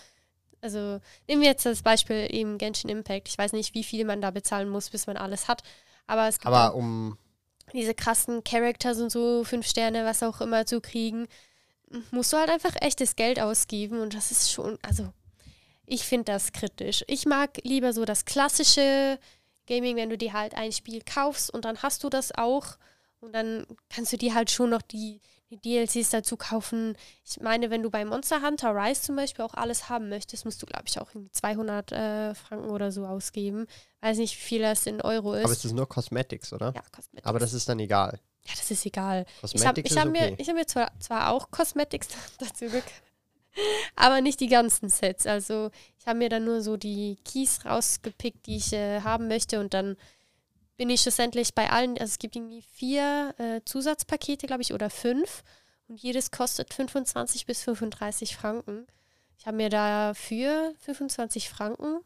[SPEAKER 2] also nehmen wir jetzt das Beispiel eben Genshin Impact. Ich weiß nicht, wie viel man da bezahlen muss, bis man alles hat. Aber es gibt
[SPEAKER 1] Aber um.
[SPEAKER 2] diese krassen Characters und so, fünf Sterne, was auch immer zu kriegen, musst du halt einfach echtes Geld ausgeben und das ist schon, also ich finde das kritisch. Ich mag lieber so das klassische Gaming, wenn du dir halt ein Spiel kaufst und dann hast du das auch und dann kannst du dir halt schon noch die, die DLCs dazu kaufen. Ich meine, wenn du bei Monster Hunter Rise zum Beispiel auch alles haben möchtest, musst du, glaube ich, auch irgendwie 200 äh, Franken oder so ausgeben. Weiß nicht, wie viel das in Euro ist.
[SPEAKER 1] Aber es ist nur Cosmetics, oder?
[SPEAKER 2] ja, Cosmetics.
[SPEAKER 1] Aber das ist dann egal.
[SPEAKER 2] Ja, das ist egal. Ich habe
[SPEAKER 1] Cosmetics
[SPEAKER 2] ich hab
[SPEAKER 1] ist
[SPEAKER 2] mir,
[SPEAKER 1] okay.
[SPEAKER 2] ich hab mir zwar, zwar auch Cosmetics dazu gekauft, aber nicht die ganzen Sets. Also ich habe mir dann nur so die Keys rausgepickt, die ich äh, haben möchte und dann bin ich schlussendlich bei allen, also es gibt irgendwie vier äh, Zusatzpakete, glaube ich, oder fünf und jedes kostet 25 bis 35 Franken. Ich habe mir da für 25 Franken,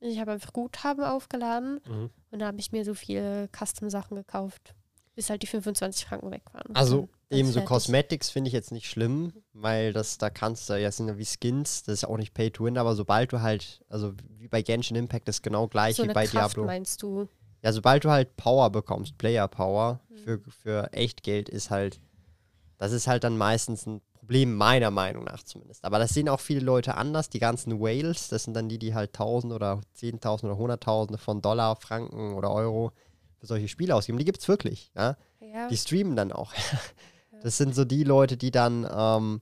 [SPEAKER 2] ich habe einfach Guthaben aufgeladen
[SPEAKER 1] Mhm.
[SPEAKER 2] und da habe ich mir so viele Custom-Sachen gekauft, bis halt die 25 Franken weg waren.
[SPEAKER 1] Also eben so. Cosmetics finde ich jetzt nicht schlimm, weil das da kannst du ja sind ja wie Skins, das ist auch nicht Pay to Win, aber sobald du halt, also wie bei Genshin Impact ist genau gleich
[SPEAKER 2] so
[SPEAKER 1] wie
[SPEAKER 2] eine
[SPEAKER 1] bei
[SPEAKER 2] Kraft
[SPEAKER 1] Diablo.
[SPEAKER 2] meinst du?
[SPEAKER 1] Ja, sobald du halt Power bekommst, Player Power
[SPEAKER 2] Mhm.
[SPEAKER 1] für, für echt Geld ist halt, das ist halt dann meistens ein Problem, meiner Meinung nach zumindest. Aber das sehen auch viele Leute anders. Die ganzen Whales, das sind dann die, die halt Tausend oder Zehntausend oder Hunderttausende von Dollar, Franken oder Euro für solche Spiele ausgeben. Die gibt es wirklich, ja.
[SPEAKER 2] Ja.
[SPEAKER 1] Die streamen dann auch. Das sind so die Leute, die dann ähm,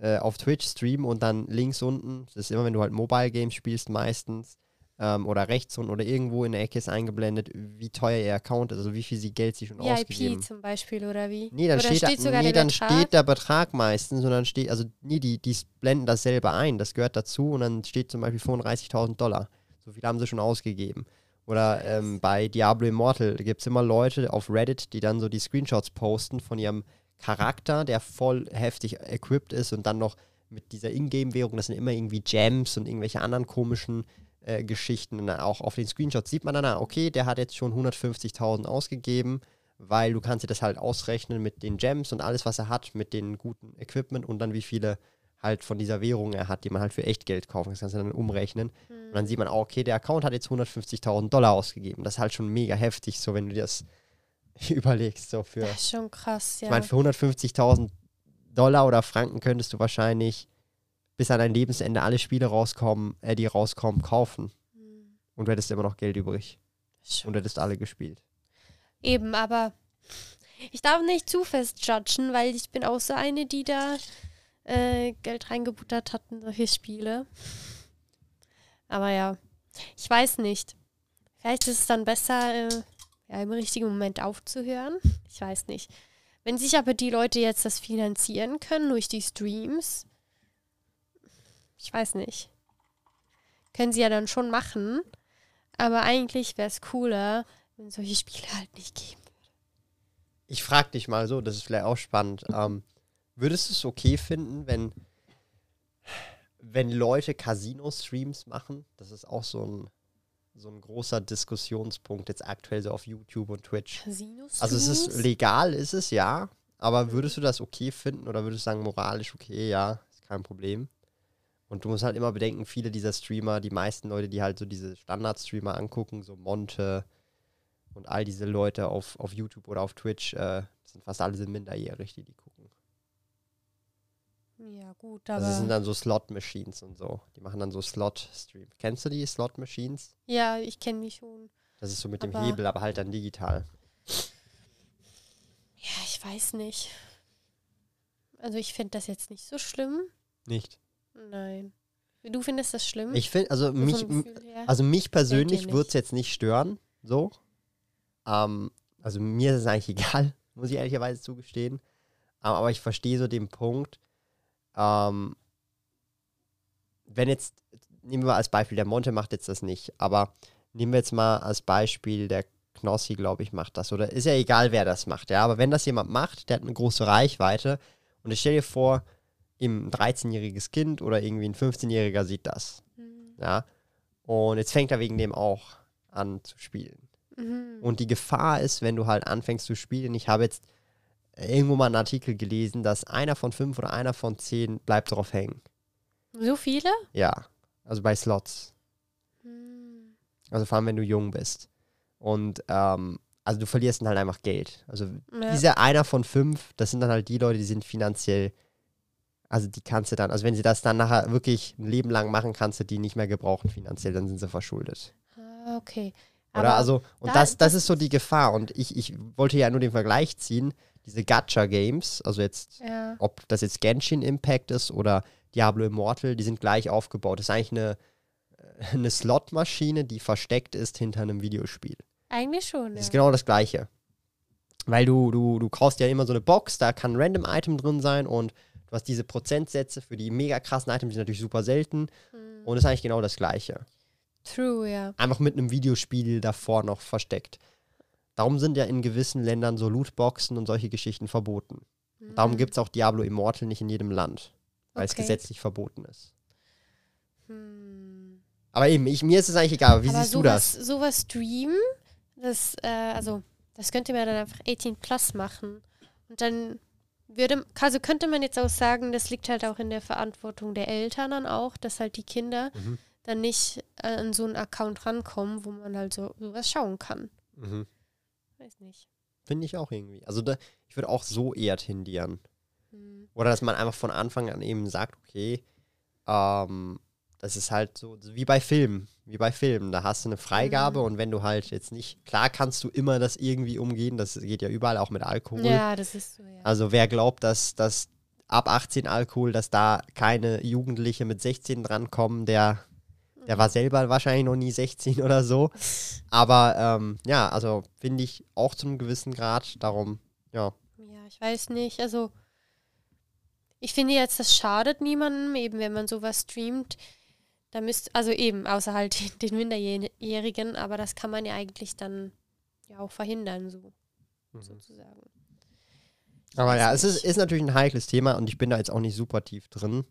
[SPEAKER 1] äh, auf Twitch streamen und dann links unten, das ist immer, wenn du halt Mobile Games spielst meistens, ähm, oder rechts unten oder irgendwo in der Ecke ist eingeblendet, wie teuer ihr Account ist, also wie viel sie Geld sie schon ausgegeben
[SPEAKER 2] VIP zum Beispiel oder wie?
[SPEAKER 1] Nee, dann
[SPEAKER 2] oder
[SPEAKER 1] steht, da,
[SPEAKER 2] sogar
[SPEAKER 1] nee,
[SPEAKER 2] der
[SPEAKER 1] dann
[SPEAKER 2] Betrag?
[SPEAKER 1] steht der Betrag meistens und dann steht, also nee, die, die blenden das selber ein, das gehört dazu und dann steht zum Beispiel 35.000 Dollar. So viel haben sie schon ausgegeben. Oder ähm, bei Diablo Immortal gibt es immer Leute auf Reddit, die dann so die Screenshots posten von ihrem Charakter, der voll heftig equipped ist und dann noch mit dieser Ingame-Währung, das sind immer irgendwie Gems und irgendwelche anderen komischen äh, Geschichten. Und auch auf den Screenshots sieht man dann, okay, der hat jetzt schon 150.000 ausgegeben, weil du kannst dir das halt ausrechnen mit den Gems und alles, was er hat, mit den guten Equipment und dann wie viele halt von dieser Währung er hat, die man halt für Echtgeld kaufen kann. Das kannst du dann umrechnen. Und dann sieht man auch, okay, der Account hat jetzt 150.000 Dollar ausgegeben. Das ist halt schon mega heftig, so wenn du dir das überlegst. So für,
[SPEAKER 2] Das ist schon krass, ja.
[SPEAKER 1] ich meine, für 150.000 Dollar oder Franken könntest du wahrscheinlich bis an dein Lebensende alle Spiele rauskommen, äh, die rauskommen, kaufen.
[SPEAKER 2] Hm,
[SPEAKER 1] Und du hättest immer noch Geld übrig. Und du hättest alle gespielt.
[SPEAKER 2] Eben, aber ich darf nicht zu fest judgen, weil ich bin auch so eine, die da äh, Geld reingebuttert hat in solche Spiele. Aber ja, ich weiß nicht. Vielleicht ist es dann besser, äh, ja, im richtigen Moment aufzuhören. Ich weiß nicht. Wenn sich aber die Leute jetzt das finanzieren können durch die Streams, ich weiß nicht. Können sie ja dann schon machen. Aber eigentlich wäre es cooler, wenn solche Spiele halt nicht geben.
[SPEAKER 1] Ich frage dich mal so, das ist vielleicht auch spannend. Ähm, würdest du es okay finden, wenn, wenn Leute Casino-Streams machen? Das ist auch so ein, so ein großer Diskussionspunkt jetzt aktuell so auf YouTube und Twitch.
[SPEAKER 2] Casinos?
[SPEAKER 1] Also es ist legal, ist es ja, aber würdest du das okay finden oder würdest du sagen, moralisch okay, ja, ist kein Problem? Und du musst halt immer bedenken, viele dieser Streamer, die meisten Leute, die halt so diese Standard-Streamer angucken, so Monte und all diese Leute auf, auf YouTube oder auf Twitch, äh, sind fast alle sind minderjährig, die die gucken.
[SPEAKER 2] Ja, gut,
[SPEAKER 1] Also es sind
[SPEAKER 2] aber.
[SPEAKER 1] dann so Slot-Machines und so. Die machen dann so Slot-Streams. Kennst du die Slot-Machines?
[SPEAKER 2] Ja, ich kenne die schon.
[SPEAKER 1] Das ist so mit dem
[SPEAKER 2] Aber-
[SPEAKER 1] Hebel, aber halt dann digital.
[SPEAKER 2] weiß nicht. Also ich finde das jetzt nicht so schlimm.
[SPEAKER 1] Nicht.
[SPEAKER 2] Nein. Du findest das schlimm?
[SPEAKER 1] Ich finde, also
[SPEAKER 2] So
[SPEAKER 1] mich, also mich persönlich würde es jetzt nicht stören, so. Ähm, also mir ist es eigentlich egal, muss ich ehrlicherweise zugestehen. Ähm, aber ich verstehe so den Punkt, ähm, wenn jetzt, nehmen wir als Beispiel, der Monte macht jetzt das nicht, aber nehmen wir jetzt mal als Beispiel, der Knossi, glaube ich, macht das. Oder ist ja egal, wer das macht, ja. Aber wenn das jemand macht, der hat eine große Reichweite und ich stell dir vor, im 13-jähriges Kind oder irgendwie ein 15-Jähriger sieht das.
[SPEAKER 2] Mhm.
[SPEAKER 1] Ja. Und jetzt fängt er wegen dem auch an zu spielen.
[SPEAKER 2] Mhm.
[SPEAKER 1] Und die Gefahr ist, wenn du halt anfängst zu spielen, ich habe jetzt irgendwo mal einen Artikel gelesen, dass einer von fünf oder einer von zehn bleibt drauf hängen.
[SPEAKER 2] So viele?
[SPEAKER 1] Ja. Also bei Slots.
[SPEAKER 2] Mhm.
[SPEAKER 1] Also vor allem, wenn du jung bist. Und ähm, also du verlierst dann halt einfach Geld. Also
[SPEAKER 2] Ja.
[SPEAKER 1] dieser einer von fünf, das sind dann halt die Leute, die sind finanziell, also die kannst du dann, also wenn sie das dann nachher wirklich ein Leben lang machen, kannst du die nicht mehr gebrauchen finanziell, dann sind sie verschuldet.
[SPEAKER 2] Ah, okay.
[SPEAKER 1] Oder
[SPEAKER 2] Aber
[SPEAKER 1] also, und
[SPEAKER 2] da-
[SPEAKER 1] das, das ist so die Gefahr. Und ich, ich wollte ja nur den Vergleich ziehen, diese Gacha-Games, also jetzt,
[SPEAKER 2] ja.
[SPEAKER 1] ob das jetzt Genshin Impact ist oder Diablo Immortal, die sind gleich aufgebaut. Das ist eigentlich eine, äh, eine Slot-Maschine, die versteckt ist hinter einem Videospiel.
[SPEAKER 2] Eigentlich schon,
[SPEAKER 1] Das
[SPEAKER 2] ja.
[SPEAKER 1] ist genau das Gleiche. Weil du, du, du kaufst ja immer so eine Box, da kann ein Random-Item drin sein und du hast diese Prozentsätze für die mega krassen Items, die sind natürlich super selten.
[SPEAKER 2] Mhm.
[SPEAKER 1] Und das ist eigentlich genau das Gleiche.
[SPEAKER 2] True, ja.
[SPEAKER 1] Einfach mit einem Videospiel davor noch versteckt. Darum sind ja in gewissen Ländern so Lootboxen und solche Geschichten verboten. Darum
[SPEAKER 2] Mhm.
[SPEAKER 1] gibt es auch Diablo Immortal nicht in jedem Land, weil es
[SPEAKER 2] Okay.
[SPEAKER 1] gesetzlich verboten ist.
[SPEAKER 2] Hm.
[SPEAKER 1] Aber eben, ich, mir ist es eigentlich egal. Wie
[SPEAKER 2] Aber
[SPEAKER 1] siehst du
[SPEAKER 2] sowas,
[SPEAKER 1] das?
[SPEAKER 2] sowas streamen, das, äh, also, das könnte man dann einfach 18 plus machen. Und dann würde, also könnte man jetzt auch sagen, das liegt halt auch in der Verantwortung der Eltern dann auch, dass halt die Kinder
[SPEAKER 1] Mhm.
[SPEAKER 2] dann nicht äh, an so einen Account rankommen, wo man halt so sowas schauen kann.
[SPEAKER 1] Mhm.
[SPEAKER 2] Weiß nicht.
[SPEAKER 1] Finde ich auch irgendwie. Also da, ich würde auch so eher tendieren.
[SPEAKER 2] Hm.
[SPEAKER 1] Oder dass man einfach von Anfang an eben sagt, okay, ähm, das ist halt so, wie bei Filmen. Wie bei Filmen. Da hast du eine Freigabe
[SPEAKER 2] Mhm.
[SPEAKER 1] und wenn du halt jetzt nicht, klar kannst du immer das irgendwie umgehen, das geht ja überall auch mit Alkohol.
[SPEAKER 2] Ja, das ist so, ja.
[SPEAKER 1] Also wer glaubt, dass, dass ab 18 Alkohol, dass da keine Jugendliche mit 16 drankommen, der, der war selber wahrscheinlich noch nie 16 oder so. Aber ähm, ja, also finde ich auch zu einem gewissen Grad. Darum, ja.
[SPEAKER 2] Ja, ich weiß nicht. Also, ich finde jetzt, das schadet niemandem, eben wenn man sowas streamt. Da müsst, also eben, außer halt den Minderjährigen, aber das kann man ja eigentlich dann ja auch verhindern, so sozusagen.
[SPEAKER 1] Aber ja, es ist, ist natürlich ein heikles Thema und ich bin da jetzt auch nicht super tief drin.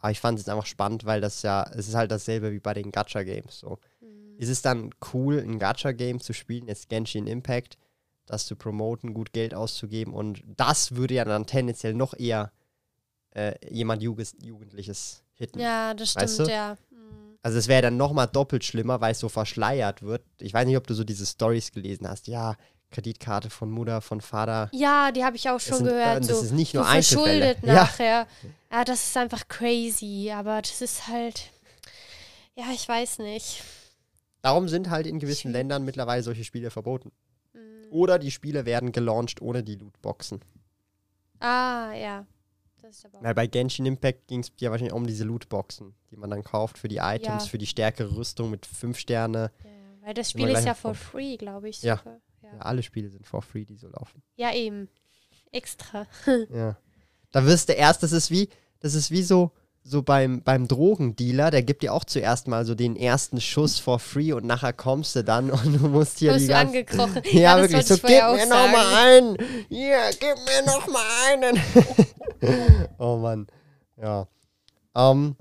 [SPEAKER 1] Aber ich fand es jetzt einfach spannend, weil das ja, es ist halt dasselbe wie bei den Gacha-Games. So.
[SPEAKER 2] Mhm.
[SPEAKER 1] Ist es dann cool, ein Gacha-Game zu spielen, jetzt Genshin Impact, das zu promoten, gut Geld auszugeben und das würde ja dann tendenziell noch eher äh, jemand Jugend Jugendliches hitten.
[SPEAKER 2] Ja, das
[SPEAKER 1] Weißt
[SPEAKER 2] stimmt,
[SPEAKER 1] du?
[SPEAKER 2] ja.
[SPEAKER 1] Also es wäre dann nochmal doppelt schlimmer, weil es so verschleiert wird. Ich weiß nicht, ob du so diese Stories gelesen hast. Ja, Kreditkarte von Mutter, von Vater.
[SPEAKER 2] Ja, die habe ich auch schon
[SPEAKER 1] sind,
[SPEAKER 2] gehört.
[SPEAKER 1] äh,
[SPEAKER 2] so,
[SPEAKER 1] das ist nicht
[SPEAKER 2] so
[SPEAKER 1] nur Einzelfälle.
[SPEAKER 2] verschuldet
[SPEAKER 1] Ja,
[SPEAKER 2] nachher. Ja, das ist einfach crazy, aber das ist halt, ja, ich weiß nicht.
[SPEAKER 1] darum sind halt in gewissen. Ländern mittlerweile solche Spiele verboten.
[SPEAKER 2] Mhm.
[SPEAKER 1] Oder die Spiele werden gelauncht ohne die Lootboxen.
[SPEAKER 2] Ah, ja. Das ist aber
[SPEAKER 1] Weil bei Genshin Impact ging es ja wahrscheinlich um diese Lootboxen, die man dann kauft für die Items,
[SPEAKER 2] Ja.
[SPEAKER 1] für die stärkere Rüstung mit 5 Sterne.
[SPEAKER 2] Ja, weil das Spiel ist ja for free, glaube ich.
[SPEAKER 1] Ja, Ja. alle Spiele sind for free, die so laufen.
[SPEAKER 2] ja, eben. Extra.
[SPEAKER 1] Ja. Da wirst du erst, das ist wie, das ist wie so, so beim, beim Drogendealer, der gibt dir auch zuerst mal so den ersten Schuss for free und nachher kommst du dann und du musst hier die
[SPEAKER 2] du
[SPEAKER 1] ganzen,
[SPEAKER 2] angekrochen?
[SPEAKER 1] Ja,
[SPEAKER 2] das
[SPEAKER 1] wirklich. So,
[SPEAKER 2] ich
[SPEAKER 1] gib mir noch mal
[SPEAKER 2] sagen.
[SPEAKER 1] einen. Hier, gib mir noch mal einen. oh Mann. Ja. Ähm,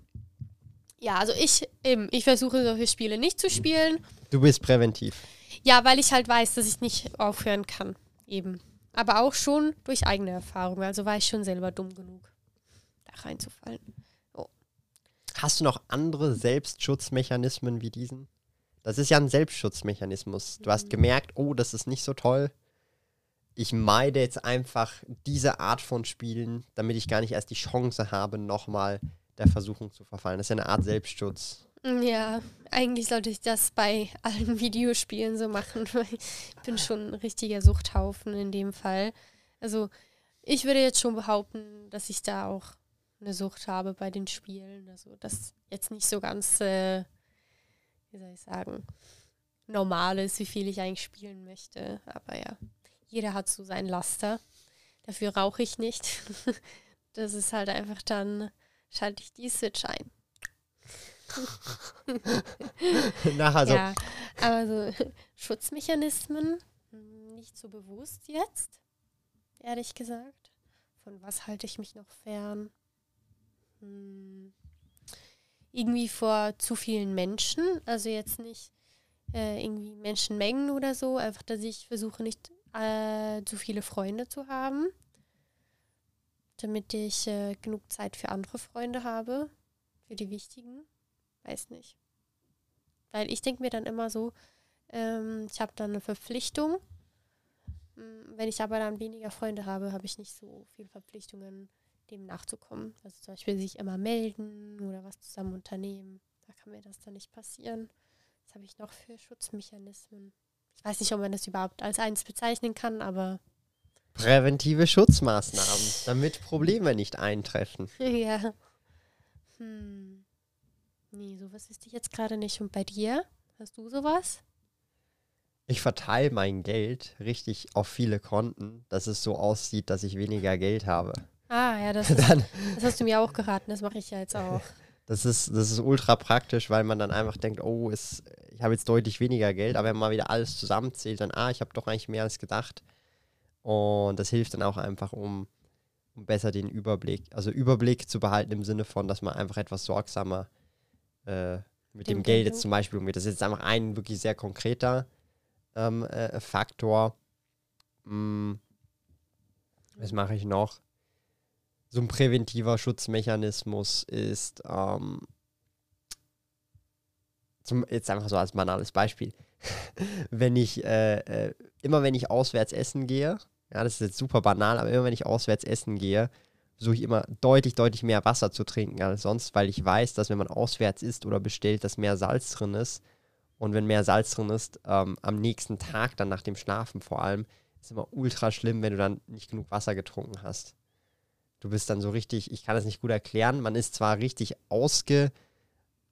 [SPEAKER 2] Ja, also ich eben, ich versuche solche Spiele nicht zu spielen.
[SPEAKER 1] du bist präventiv.
[SPEAKER 2] Ja, weil ich halt weiß, dass ich nicht aufhören kann. Eben. Aber auch schon durch eigene Erfahrung. Also war ich schon selber dumm genug, da reinzufallen.
[SPEAKER 1] Hast du noch andere Selbstschutzmechanismen wie diesen? Das ist ja ein Selbstschutzmechanismus. Du hast gemerkt, oh, das ist nicht so toll. Ich meide jetzt einfach diese Art von Spielen, damit ich gar nicht erst die Chance habe, nochmal der Versuchung zu verfallen. Das ist ja eine Art Selbstschutz.
[SPEAKER 2] Ja, eigentlich sollte ich das bei allen Videospielen so machen. Ich bin schon ein richtiger Suchthaufen in dem Fall. Also ich würde jetzt schon behaupten, dass ich da auch eine Sucht habe bei den Spielen. Also das jetzt nicht so ganz, äh, wie soll ich sagen, normal ist, wie viel ich eigentlich spielen möchte. Aber ja, jeder hat so sein Laster. Dafür rauche ich nicht. Das ist halt einfach dann, schalte ich die Switch ein.
[SPEAKER 1] Nachher so,
[SPEAKER 2] Ja, aber so Schutzmechanismen hm, nicht so bewusst jetzt, ehrlich gesagt. Von was halte ich mich noch fern? Hm, irgendwie vor zu vielen Menschen, also jetzt nicht äh, irgendwie Menschenmengen oder so, einfach, dass ich versuche nicht äh, zu viele Freunde zu haben, damit ich äh, genug Zeit für andere Freunde habe, für die wichtigen. Weiß nicht. Weil ich denke mir dann immer so, ähm, ich habe dann eine Verpflichtung. Mm, Wenn ich aber dann weniger Freunde habe, habe ich nicht so viele Verpflichtungen, dem nachzukommen. Also zum Beispiel sich immer melden oder was zusammen unternehmen. Da kann mir das dann nicht passieren. Was habe ich noch für Schutzmechanismen? Ich weiß nicht, ob man das überhaupt als eins bezeichnen kann, aber
[SPEAKER 1] präventive Schutzmaßnahmen, damit Probleme nicht eintreffen.
[SPEAKER 2] ja. Hm. Nee, sowas wüsste ich jetzt gerade nicht. Und bei dir? Hast du sowas?
[SPEAKER 1] Ich verteile mein Geld richtig auf viele Konten, dass es so aussieht, dass ich weniger Geld habe.
[SPEAKER 2] Ah, ja, das, ist,
[SPEAKER 1] Dann,
[SPEAKER 2] das hast du mir auch geraten. Das mache ich ja jetzt auch.
[SPEAKER 1] das, ist, das ist ultra praktisch, weil man dann einfach denkt, oh, es, ich habe jetzt deutlich weniger Geld, aber wenn man mal wieder alles zusammenzählt, dann, ah, ich habe doch eigentlich mehr als gedacht. Und das hilft dann auch einfach, um, um besser den Überblick, also Überblick zu behalten im Sinne von, dass man einfach etwas sorgsamer äh, mit
[SPEAKER 2] Dem
[SPEAKER 1] dem Geld jetzt zum Beispiel umgeht. Das ist jetzt einfach ein wirklich sehr konkreter ähm, äh, Faktor. Mm, was mache ich noch? So ein präventiver Schutzmechanismus ist, ähm, zum, jetzt einfach so als banales Beispiel, wenn ich, äh, äh, immer wenn ich auswärts essen gehe, ja, das ist jetzt super banal, aber immer wenn ich auswärts essen gehe, versuche ich immer deutlich, deutlich mehr Wasser zu trinken als sonst, weil ich weiß, dass wenn man auswärts isst oder bestellt, dass mehr Salz drin ist. Und wenn mehr Salz drin ist, ähm, am nächsten Tag, dann nach dem Schlafen vor allem, ist immer ultra schlimm, wenn du dann nicht genug Wasser getrunken hast. Du bist dann so richtig, ich kann das nicht gut erklären, man ist zwar richtig ausge,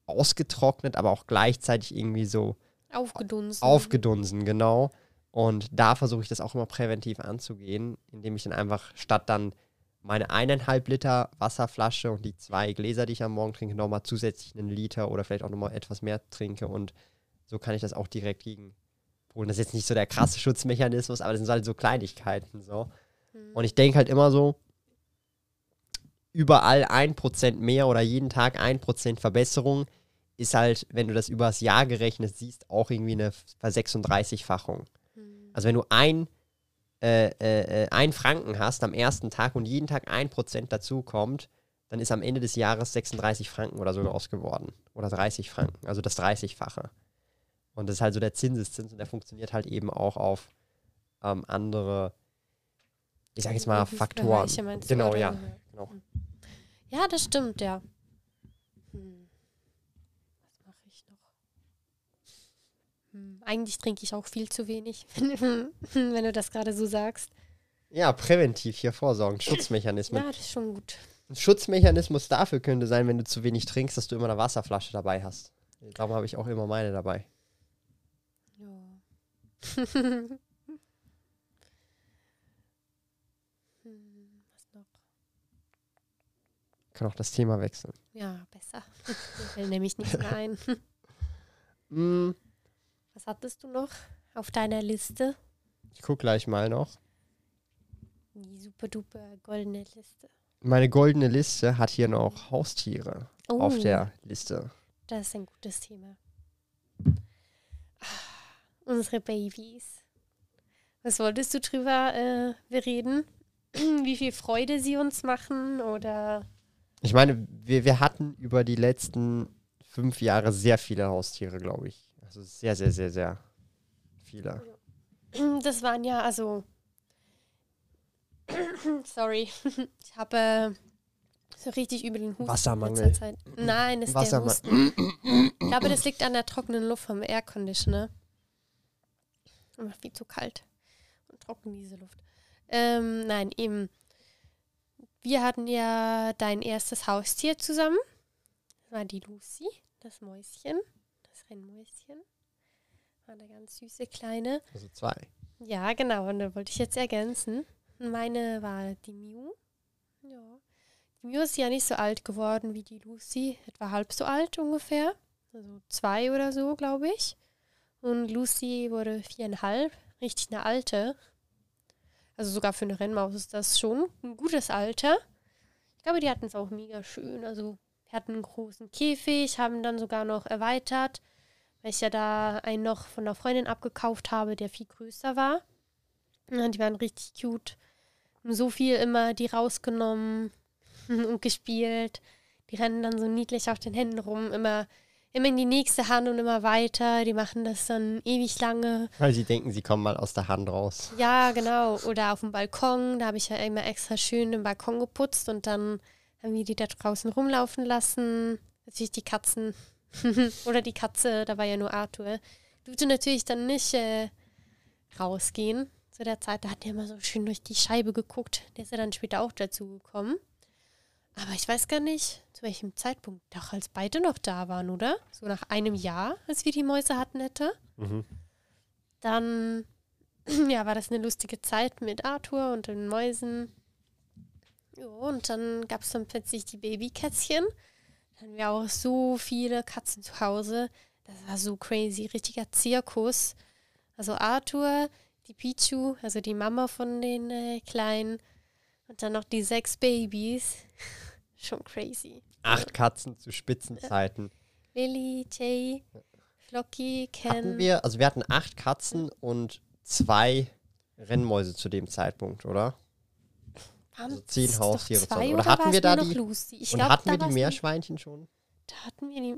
[SPEAKER 1] ausgetrocknet, aber auch gleichzeitig irgendwie so
[SPEAKER 2] Aufgedunsen.
[SPEAKER 1] aufgedunsen, genau. Und da versuche ich das auch immer präventiv anzugehen, indem ich dann einfach statt dann meine eineinhalb Liter Wasserflasche und die zwei Gläser, die ich am Morgen trinke, nochmal zusätzlich einen Liter oder vielleicht auch nochmal etwas mehr trinke. Und so kann ich das auch direkt gegen holen. Das ist jetzt nicht so der krasse Schutzmechanismus, aber das sind halt so Kleinigkeiten. So.
[SPEAKER 2] Hm.
[SPEAKER 1] Und ich denke halt immer so, überall ein Prozent mehr oder jeden Tag ein Prozent Verbesserung ist halt, wenn du das übers Jahr gerechnet siehst, auch irgendwie eine Ver36-fachung.
[SPEAKER 2] Hm.
[SPEAKER 1] Also wenn du ein, äh, äh, äh, ein Franken hast am ersten Tag und jeden Tag ein Prozent dazu kommt, dann ist am Ende des Jahres 36 Franken oder so raus geworden. Oder 30 Franken, also das 30-fache. Und das ist halt so der Zinseszins und der funktioniert halt eben auch auf ähm, andere, ich sag jetzt mal, Faktoren. Genau, ja. Genau.
[SPEAKER 2] Ja, das stimmt, ja. Hm. Was mache ich noch? Hm. Eigentlich trinke ich auch viel zu wenig, wenn du das gerade so sagst.
[SPEAKER 1] Ja, präventiv hier vorsorgen, Schutzmechanismen.
[SPEAKER 2] Ja, das ist schon gut.
[SPEAKER 1] Ein Schutzmechanismus dafür könnte sein, wenn du zu wenig trinkst, dass du immer eine Wasserflasche dabei hast. Darum habe ich auch immer meine dabei.
[SPEAKER 2] Ja. hm, was noch?
[SPEAKER 1] Kann auch das Thema wechseln.
[SPEAKER 2] Ja, besser. Mir fällt nämlich nichts mehr ein.
[SPEAKER 1] Mm,
[SPEAKER 2] Was hattest du noch auf deiner Liste?
[SPEAKER 1] ich gucke gleich mal noch.
[SPEAKER 2] Die super duper goldene Liste.
[SPEAKER 1] Meine goldene Liste hat hier noch Haustiere
[SPEAKER 2] Oh,
[SPEAKER 1] auf der Liste.
[SPEAKER 2] das ist ein gutes Thema. Ah, Unsere Babys. Was wolltest du drüber äh, bereden? Wie viel Freude sie uns machen oder
[SPEAKER 1] Ich meine, wir, wir hatten über die letzten fünf Jahre sehr viele Haustiere, glaube ich. Also sehr, sehr, sehr, sehr viele.
[SPEAKER 2] Das waren ja, also. Sorry. Ich habe äh, so richtig übel den Husten.
[SPEAKER 1] Wassermangel.
[SPEAKER 2] Zeit. Nein, das ist der
[SPEAKER 1] Wasserma-
[SPEAKER 2] Husten. Ich glaube, das liegt an der trockenen Luft vom Airconditioner. Immer viel zu kalt und trocken diese Luft. Ähm, nein, eben. Wir hatten ja dein erstes Haustier zusammen. Das war die Lucy, das Mäuschen, das Rennmäuschen. War eine ganz süße kleine.
[SPEAKER 1] Also zwei.
[SPEAKER 2] Ja, genau, und da wollte ich jetzt ergänzen. Meine war die Mew. Ja. Die Mew ist ja nicht so alt geworden wie die Lucy, etwa halb so alt ungefähr. Also zwei oder so, glaube ich. Und Lucy wurde viereinhalb, richtig eine alte. Also sogar für eine Rennmaus ist das schon ein gutes Alter. Ich glaube, die hatten es auch mega schön. Also hatten einen großen Käfig, haben dann sogar noch erweitert, weil ich ja da einen noch von einer Freundin abgekauft habe, der viel größer war. Die waren richtig cute. Haben so viel immer die rausgenommen und gespielt. Die rennen dann so niedlich auf den Händen rum, immer, immer in die nächste Hand und immer weiter. Die machen das dann ewig lange.
[SPEAKER 1] Weil sie denken, sie kommen mal aus der Hand raus.
[SPEAKER 2] Ja, genau. Oder auf dem Balkon. Da habe ich ja immer extra schön den Balkon geputzt und dann haben wir die da draußen rumlaufen lassen. Natürlich die Katzen. Oder die Katze, da war ja nur Arthur. Durfte natürlich dann nicht äh, rausgehen. Zu der Zeit, da hat er immer so schön durch die Scheibe geguckt. Der ist ja dann später auch dazu gekommen. Aber ich weiß gar nicht, zu welchem Zeitpunkt. Doch, als beide noch da waren, oder? So nach einem Jahr, als wir die Mäuse hatten hätte
[SPEAKER 1] Mhm.
[SPEAKER 2] dann ja, war das eine lustige Zeit mit Arthur und den Mäusen. Ja, und dann gab es dann plötzlich die Babykätzchen. Dann hatten wir auch so viele Katzen zu Hause. Das war so crazy, richtiger Zirkus. Also Arthur, die Pichu, also die Mama von den äh, Kleinen und dann noch die sechs Babys. Schon crazy.
[SPEAKER 1] Acht Katzen zu Spitzenzeiten.
[SPEAKER 2] Lily, Jay, Flocky, Ken.
[SPEAKER 1] Hatten wir, also wir hatten acht Katzen und zwei Rennmäuse zu dem Zeitpunkt, oder?
[SPEAKER 2] Waren
[SPEAKER 1] also zehn Haustiere
[SPEAKER 2] zwei oder,
[SPEAKER 1] Oder hatten wir da die-
[SPEAKER 2] Lucy? Ich
[SPEAKER 1] und
[SPEAKER 2] glaub,
[SPEAKER 1] hatten wir die Meerschweinchen schon?
[SPEAKER 2] Da hatten wir die.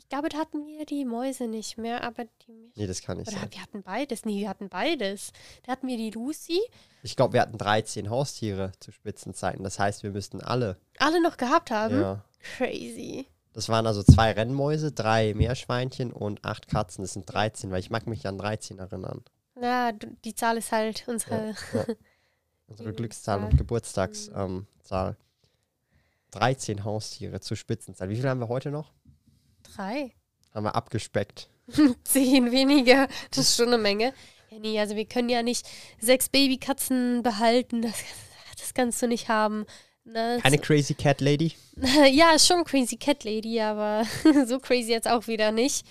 [SPEAKER 2] Ich glaube, da hatten wir die Mäuse nicht mehr, aber die Meerschweinchen.
[SPEAKER 1] Nee, das kann nicht
[SPEAKER 2] Oder
[SPEAKER 1] sein.
[SPEAKER 2] wir hatten beides. Nee, wir hatten beides. Da hatten wir die Lucy.
[SPEAKER 1] Ich glaube, wir hatten 13 Haustiere zu Spitzenzeiten. Das heißt, wir müssten alle.
[SPEAKER 2] Alle noch gehabt haben.
[SPEAKER 1] Ja.
[SPEAKER 2] Crazy.
[SPEAKER 1] Das waren also zwei Rennmäuse, drei Meerschweinchen und acht Katzen. Das sind 13, weil ich mag mich an 13 erinnern.
[SPEAKER 2] Na, die Zahl ist halt unsere.
[SPEAKER 1] Ja. Unsere
[SPEAKER 2] Die
[SPEAKER 1] Glückszahl und
[SPEAKER 2] Zahl.
[SPEAKER 1] Geburtstagszahl. Ähm, Zahl. 13 Haustiere zu Spitzenzeit. Wie viele haben wir heute noch?
[SPEAKER 2] Drei.
[SPEAKER 1] Haben wir abgespeckt.
[SPEAKER 2] Zehn weniger. Das ist schon eine Menge. Ja, nee, also wir können ja nicht sechs Babykatzen behalten. Das, das kannst du nicht haben. Na,
[SPEAKER 1] Keine Crazy Cat Lady?
[SPEAKER 2] Ja, schon Crazy Cat Lady, aber so crazy jetzt auch wieder nicht.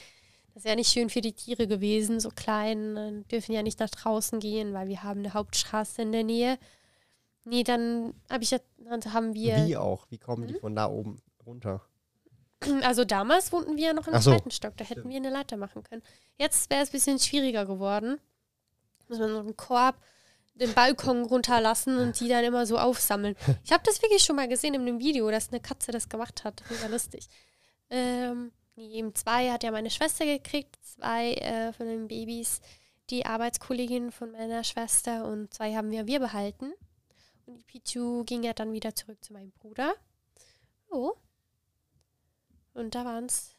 [SPEAKER 2] Das wäre nicht schön für die Tiere gewesen, so klein, äh, dürfen ja nicht nach draußen gehen, weil wir haben eine Hauptstraße in der Nähe. Nee, dann hab ich ja, dann haben wir,
[SPEAKER 1] Wie auch? Wie kommen
[SPEAKER 2] Hm?
[SPEAKER 1] die von da oben runter?
[SPEAKER 2] also damals wohnten wir ja noch im
[SPEAKER 1] so.
[SPEAKER 2] zweiten Stock, da hätten wir eine Leiter machen können. Jetzt wäre es ein bisschen schwieriger geworden. Muss man so einen Korb den Balkon runterlassen und die dann immer so aufsammeln. Ich habe das wirklich schon mal gesehen in einem Video, dass eine Katze das gemacht hat. Das war lustig. Ähm, eben zwei hat ja meine Schwester gekriegt, zwei äh, von den Babys, die Arbeitskollegin von meiner Schwester und zwei haben wir wir behalten. Und die Pichu ging ja dann wieder zurück zu meinem Bruder. Oh. Und da waren es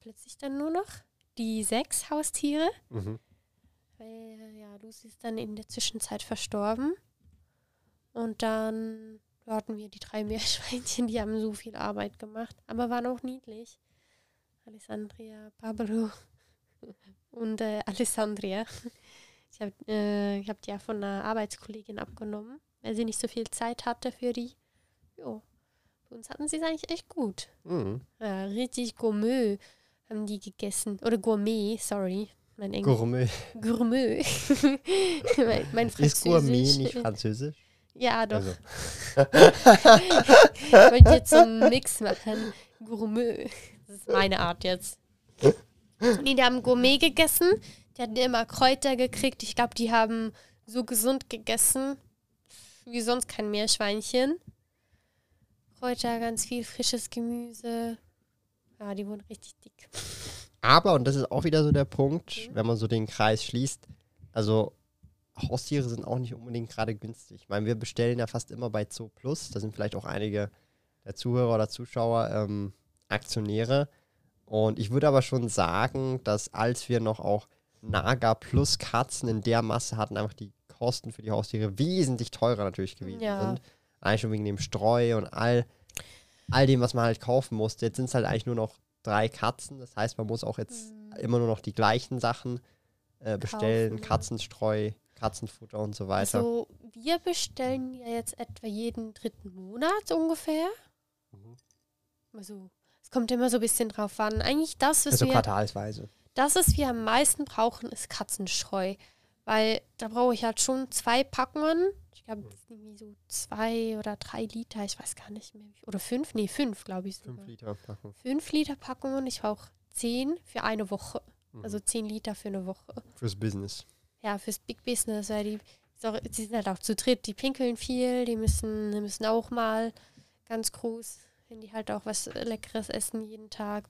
[SPEAKER 2] plötzlich dann nur noch die sechs Haustiere.
[SPEAKER 1] Mhm.
[SPEAKER 2] Weil ja, Lucy ist dann in der Zwischenzeit verstorben. Und dann hatten wir die drei Meerschweinchen, die haben so viel Arbeit gemacht, aber waren auch niedlich. Alessandria, Pablo und äh, Alessandria. Ich habe äh, ich hab die ja von einer Arbeitskollegin abgenommen, weil sie nicht so viel Zeit hatte für die. Jo. Uns hatten sie es eigentlich echt gut.
[SPEAKER 1] Mhm.
[SPEAKER 2] Ja, richtig Gourmet haben die gegessen. Oder Gourmet, sorry. Mein Englisch.
[SPEAKER 1] Gourmet.
[SPEAKER 2] Gourmet. mein, mein
[SPEAKER 1] Ist Gourmet nicht französisch?
[SPEAKER 2] Ja, doch.
[SPEAKER 1] Also,
[SPEAKER 2] Ich wollte jetzt so einen Mix machen. Gourmet. Das ist meine Art jetzt. Nee, die haben Gourmet gegessen. Die hatten immer Kräuter gekriegt. Ich glaube, die haben so gesund gegessen. Wie sonst kein Meerschweinchen. Kräuter, ganz viel frisches Gemüse. Ja, die wurden richtig dick.
[SPEAKER 1] aber, und das ist auch wieder so der Punkt,
[SPEAKER 2] Mhm.
[SPEAKER 1] wenn man so den Kreis schließt, also Haustiere sind auch nicht unbedingt gerade günstig. Ich meine, wir bestellen ja fast immer bei Zoo Plus, da sind vielleicht auch einige der Zuhörer oder Zuschauer ähm, Aktionäre. Und ich würde aber schon sagen, dass als wir noch auch Naga plus Katzen in der Masse hatten, einfach die Kosten für die Haustiere wesentlich teurer natürlich gewesen
[SPEAKER 2] Ja.
[SPEAKER 1] sind. Eigentlich schon wegen dem Streu und all, all dem, was man halt kaufen musste. Jetzt sind es halt eigentlich nur noch drei Katzen. Das heißt, man muss auch jetzt immer nur noch die gleichen Sachen äh, bestellen.
[SPEAKER 2] Mhm. Kaufen.
[SPEAKER 1] Katzenstreu, Katzenfutter und so weiter.
[SPEAKER 2] Also wir bestellen ja jetzt etwa jeden dritten Monat ungefähr.
[SPEAKER 1] Mhm.
[SPEAKER 2] Also es kommt immer so ein bisschen drauf an. Eigentlich das, was
[SPEAKER 1] also
[SPEAKER 2] wir
[SPEAKER 1] quartalsweise.
[SPEAKER 2] Das, was wir am meisten brauchen, ist Katzenstreu. Weil da brauche ich halt schon zwei Packungen. Ich glaube, irgendwie so zwei oder drei Liter, ich weiß gar nicht mehr. Oder fünf? Nee, fünf, glaube ich.
[SPEAKER 1] Fünf
[SPEAKER 2] sogar.
[SPEAKER 1] Liter Packung.
[SPEAKER 2] Fünf Liter Packungen. Ich brauche zehn für eine Woche.
[SPEAKER 1] Mhm.
[SPEAKER 2] Also zehn Liter für eine Woche.
[SPEAKER 1] Fürs Business.
[SPEAKER 2] Ja, fürs Big Business, weil die, die sind halt auch zu dritt. Die pinkeln viel, die müssen, die müssen auch mal ganz groß, wenn die halt auch was Leckeres essen jeden Tag.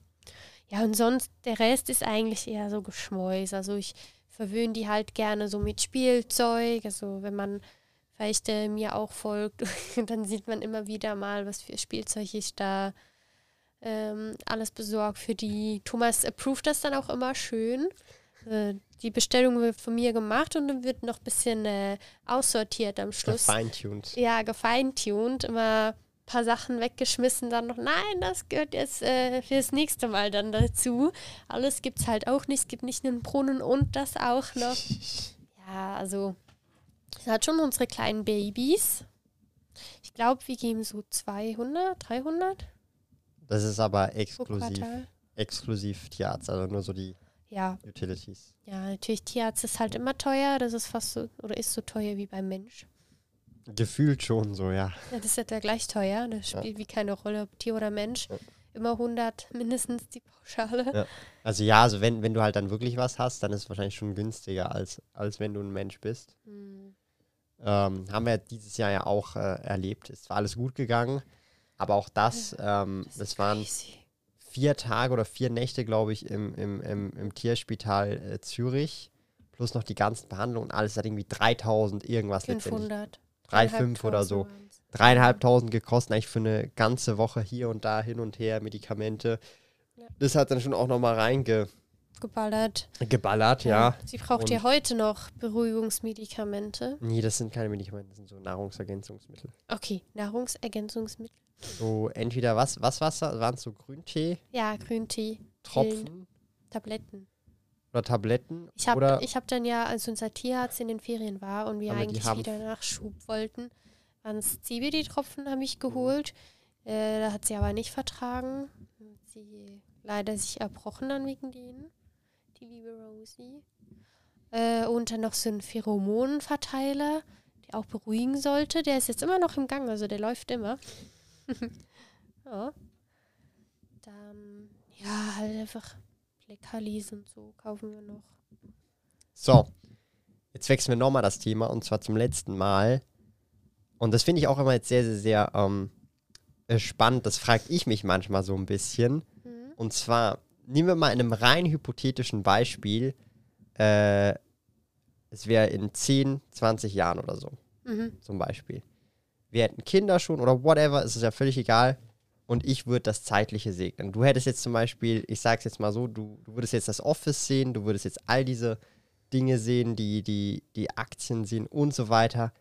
[SPEAKER 2] Ja, und sonst, der Rest ist eigentlich eher so Geschmäus. Also ich verwöhne die halt gerne so mit Spielzeug. Also wenn man vielleicht äh, mir auch folgt, dann sieht man immer wieder mal, was für Spielzeug ich da ähm, alles besorgt für die. Thomas approved das dann auch immer schön. Äh, die Bestellung wird von mir gemacht und dann wird noch ein bisschen äh, aussortiert am Schluss.
[SPEAKER 1] Feintuned.
[SPEAKER 2] Ja, gefeintuned, immer paar Sachen weggeschmissen, dann noch, nein, das gehört jetzt äh, fürs nächste Mal dann dazu. Alles gibt es halt auch nicht. Es gibt nicht einen Brunnen und das auch noch. Ja, also, es hat schon unsere kleinen Babys. Ich glaube, wir geben so 200, 300
[SPEAKER 1] Das ist aber exklusiv. Exklusiv Tierarzt, also nur so die
[SPEAKER 2] Ja,
[SPEAKER 1] Utilities.
[SPEAKER 2] ja, natürlich, Tierarzt ist halt immer teuer. Das ist fast so, oder ist so teuer wie beim Mensch.
[SPEAKER 1] Gefühlt schon so, ja.
[SPEAKER 2] Ja, das ist etwa gleich teuer. Das
[SPEAKER 1] Ja.
[SPEAKER 2] spielt wie keine Rolle, ob Tier oder Mensch.
[SPEAKER 1] Ja.
[SPEAKER 2] Immer 100 mindestens die Pauschale.
[SPEAKER 1] Ja. Also ja, also wenn, wenn du halt dann wirklich was hast, dann ist es wahrscheinlich schon günstiger, als, als wenn du ein Mensch bist.
[SPEAKER 2] Hm.
[SPEAKER 1] Ähm, haben wir dieses Jahr ja auch äh, erlebt. Es war alles gut gegangen, aber auch das, ähm,
[SPEAKER 2] Das
[SPEAKER 1] das waren
[SPEAKER 2] crazy.
[SPEAKER 1] vier Tage oder vier Nächte, glaube ich, im, im, im, im Tierspital äh, Zürich. Plus noch die ganzen Behandlungen. Alles hat irgendwie 3000 irgendwas letztendlich.
[SPEAKER 2] 500.
[SPEAKER 1] 3,5 oder so.
[SPEAKER 2] 3.500 waren's.
[SPEAKER 1] dreieinhalbtausend gekostet, eigentlich für eine ganze Woche hier und da hin und her, Medikamente.
[SPEAKER 2] Ja.
[SPEAKER 1] Das hat dann schon auch nochmal reingeballert,
[SPEAKER 2] Geballert.
[SPEAKER 1] ja.
[SPEAKER 2] Sie braucht ja
[SPEAKER 1] Und-
[SPEAKER 2] heute noch Beruhigungsmedikamente.
[SPEAKER 1] Nee, das sind keine Medikamente, das sind so Nahrungsergänzungsmittel.
[SPEAKER 2] Okay, Nahrungsergänzungsmittel.
[SPEAKER 1] So entweder was, was Wasser, waren es so Grüntee,
[SPEAKER 2] Ja, Grüntee,
[SPEAKER 1] Tropfen
[SPEAKER 2] Tabletten.
[SPEAKER 1] Oder Tabletten
[SPEAKER 2] Ich habe hab dann ja, als unser Tierarzt in den Ferien war und wir eigentlich wieder Nachschub wollten, waren es CBD-Tropfen, habe ich geholt. Äh, da hat sie aber nicht vertragen. Hat Sie leider sich erbrochen dann wegen denen, die liebe Rosie. Äh, und dann noch so ein Pheromonenverteiler, der auch beruhigen sollte. Der ist jetzt immer noch im Gang, also der läuft immer. ja. Dann, ja, halt einfach Leckerlis und so kaufen wir noch.
[SPEAKER 1] So, jetzt wechseln wir nochmal das Thema und zwar zum letzten Mal. Und das finde ich auch immer jetzt sehr, sehr, sehr ähm, äh, spannend. Das frage ich mich manchmal so ein bisschen.
[SPEAKER 2] Mhm.
[SPEAKER 1] Und zwar, nehmen wir mal in einem rein hypothetischen Beispiel, äh, es wäre in 10, 20 Jahren oder so,
[SPEAKER 2] Mhm.
[SPEAKER 1] zum Beispiel. Wir hätten Kinder schon oder whatever, es ist ja völlig egal. Und ich würde das Zeitliche segnen. Du hättest jetzt zum Beispiel, ich sag's jetzt mal so, du, du würdest jetzt das Office sehen, du würdest jetzt all diese Dinge sehen, die, die, die Aktien sehen und so weiter.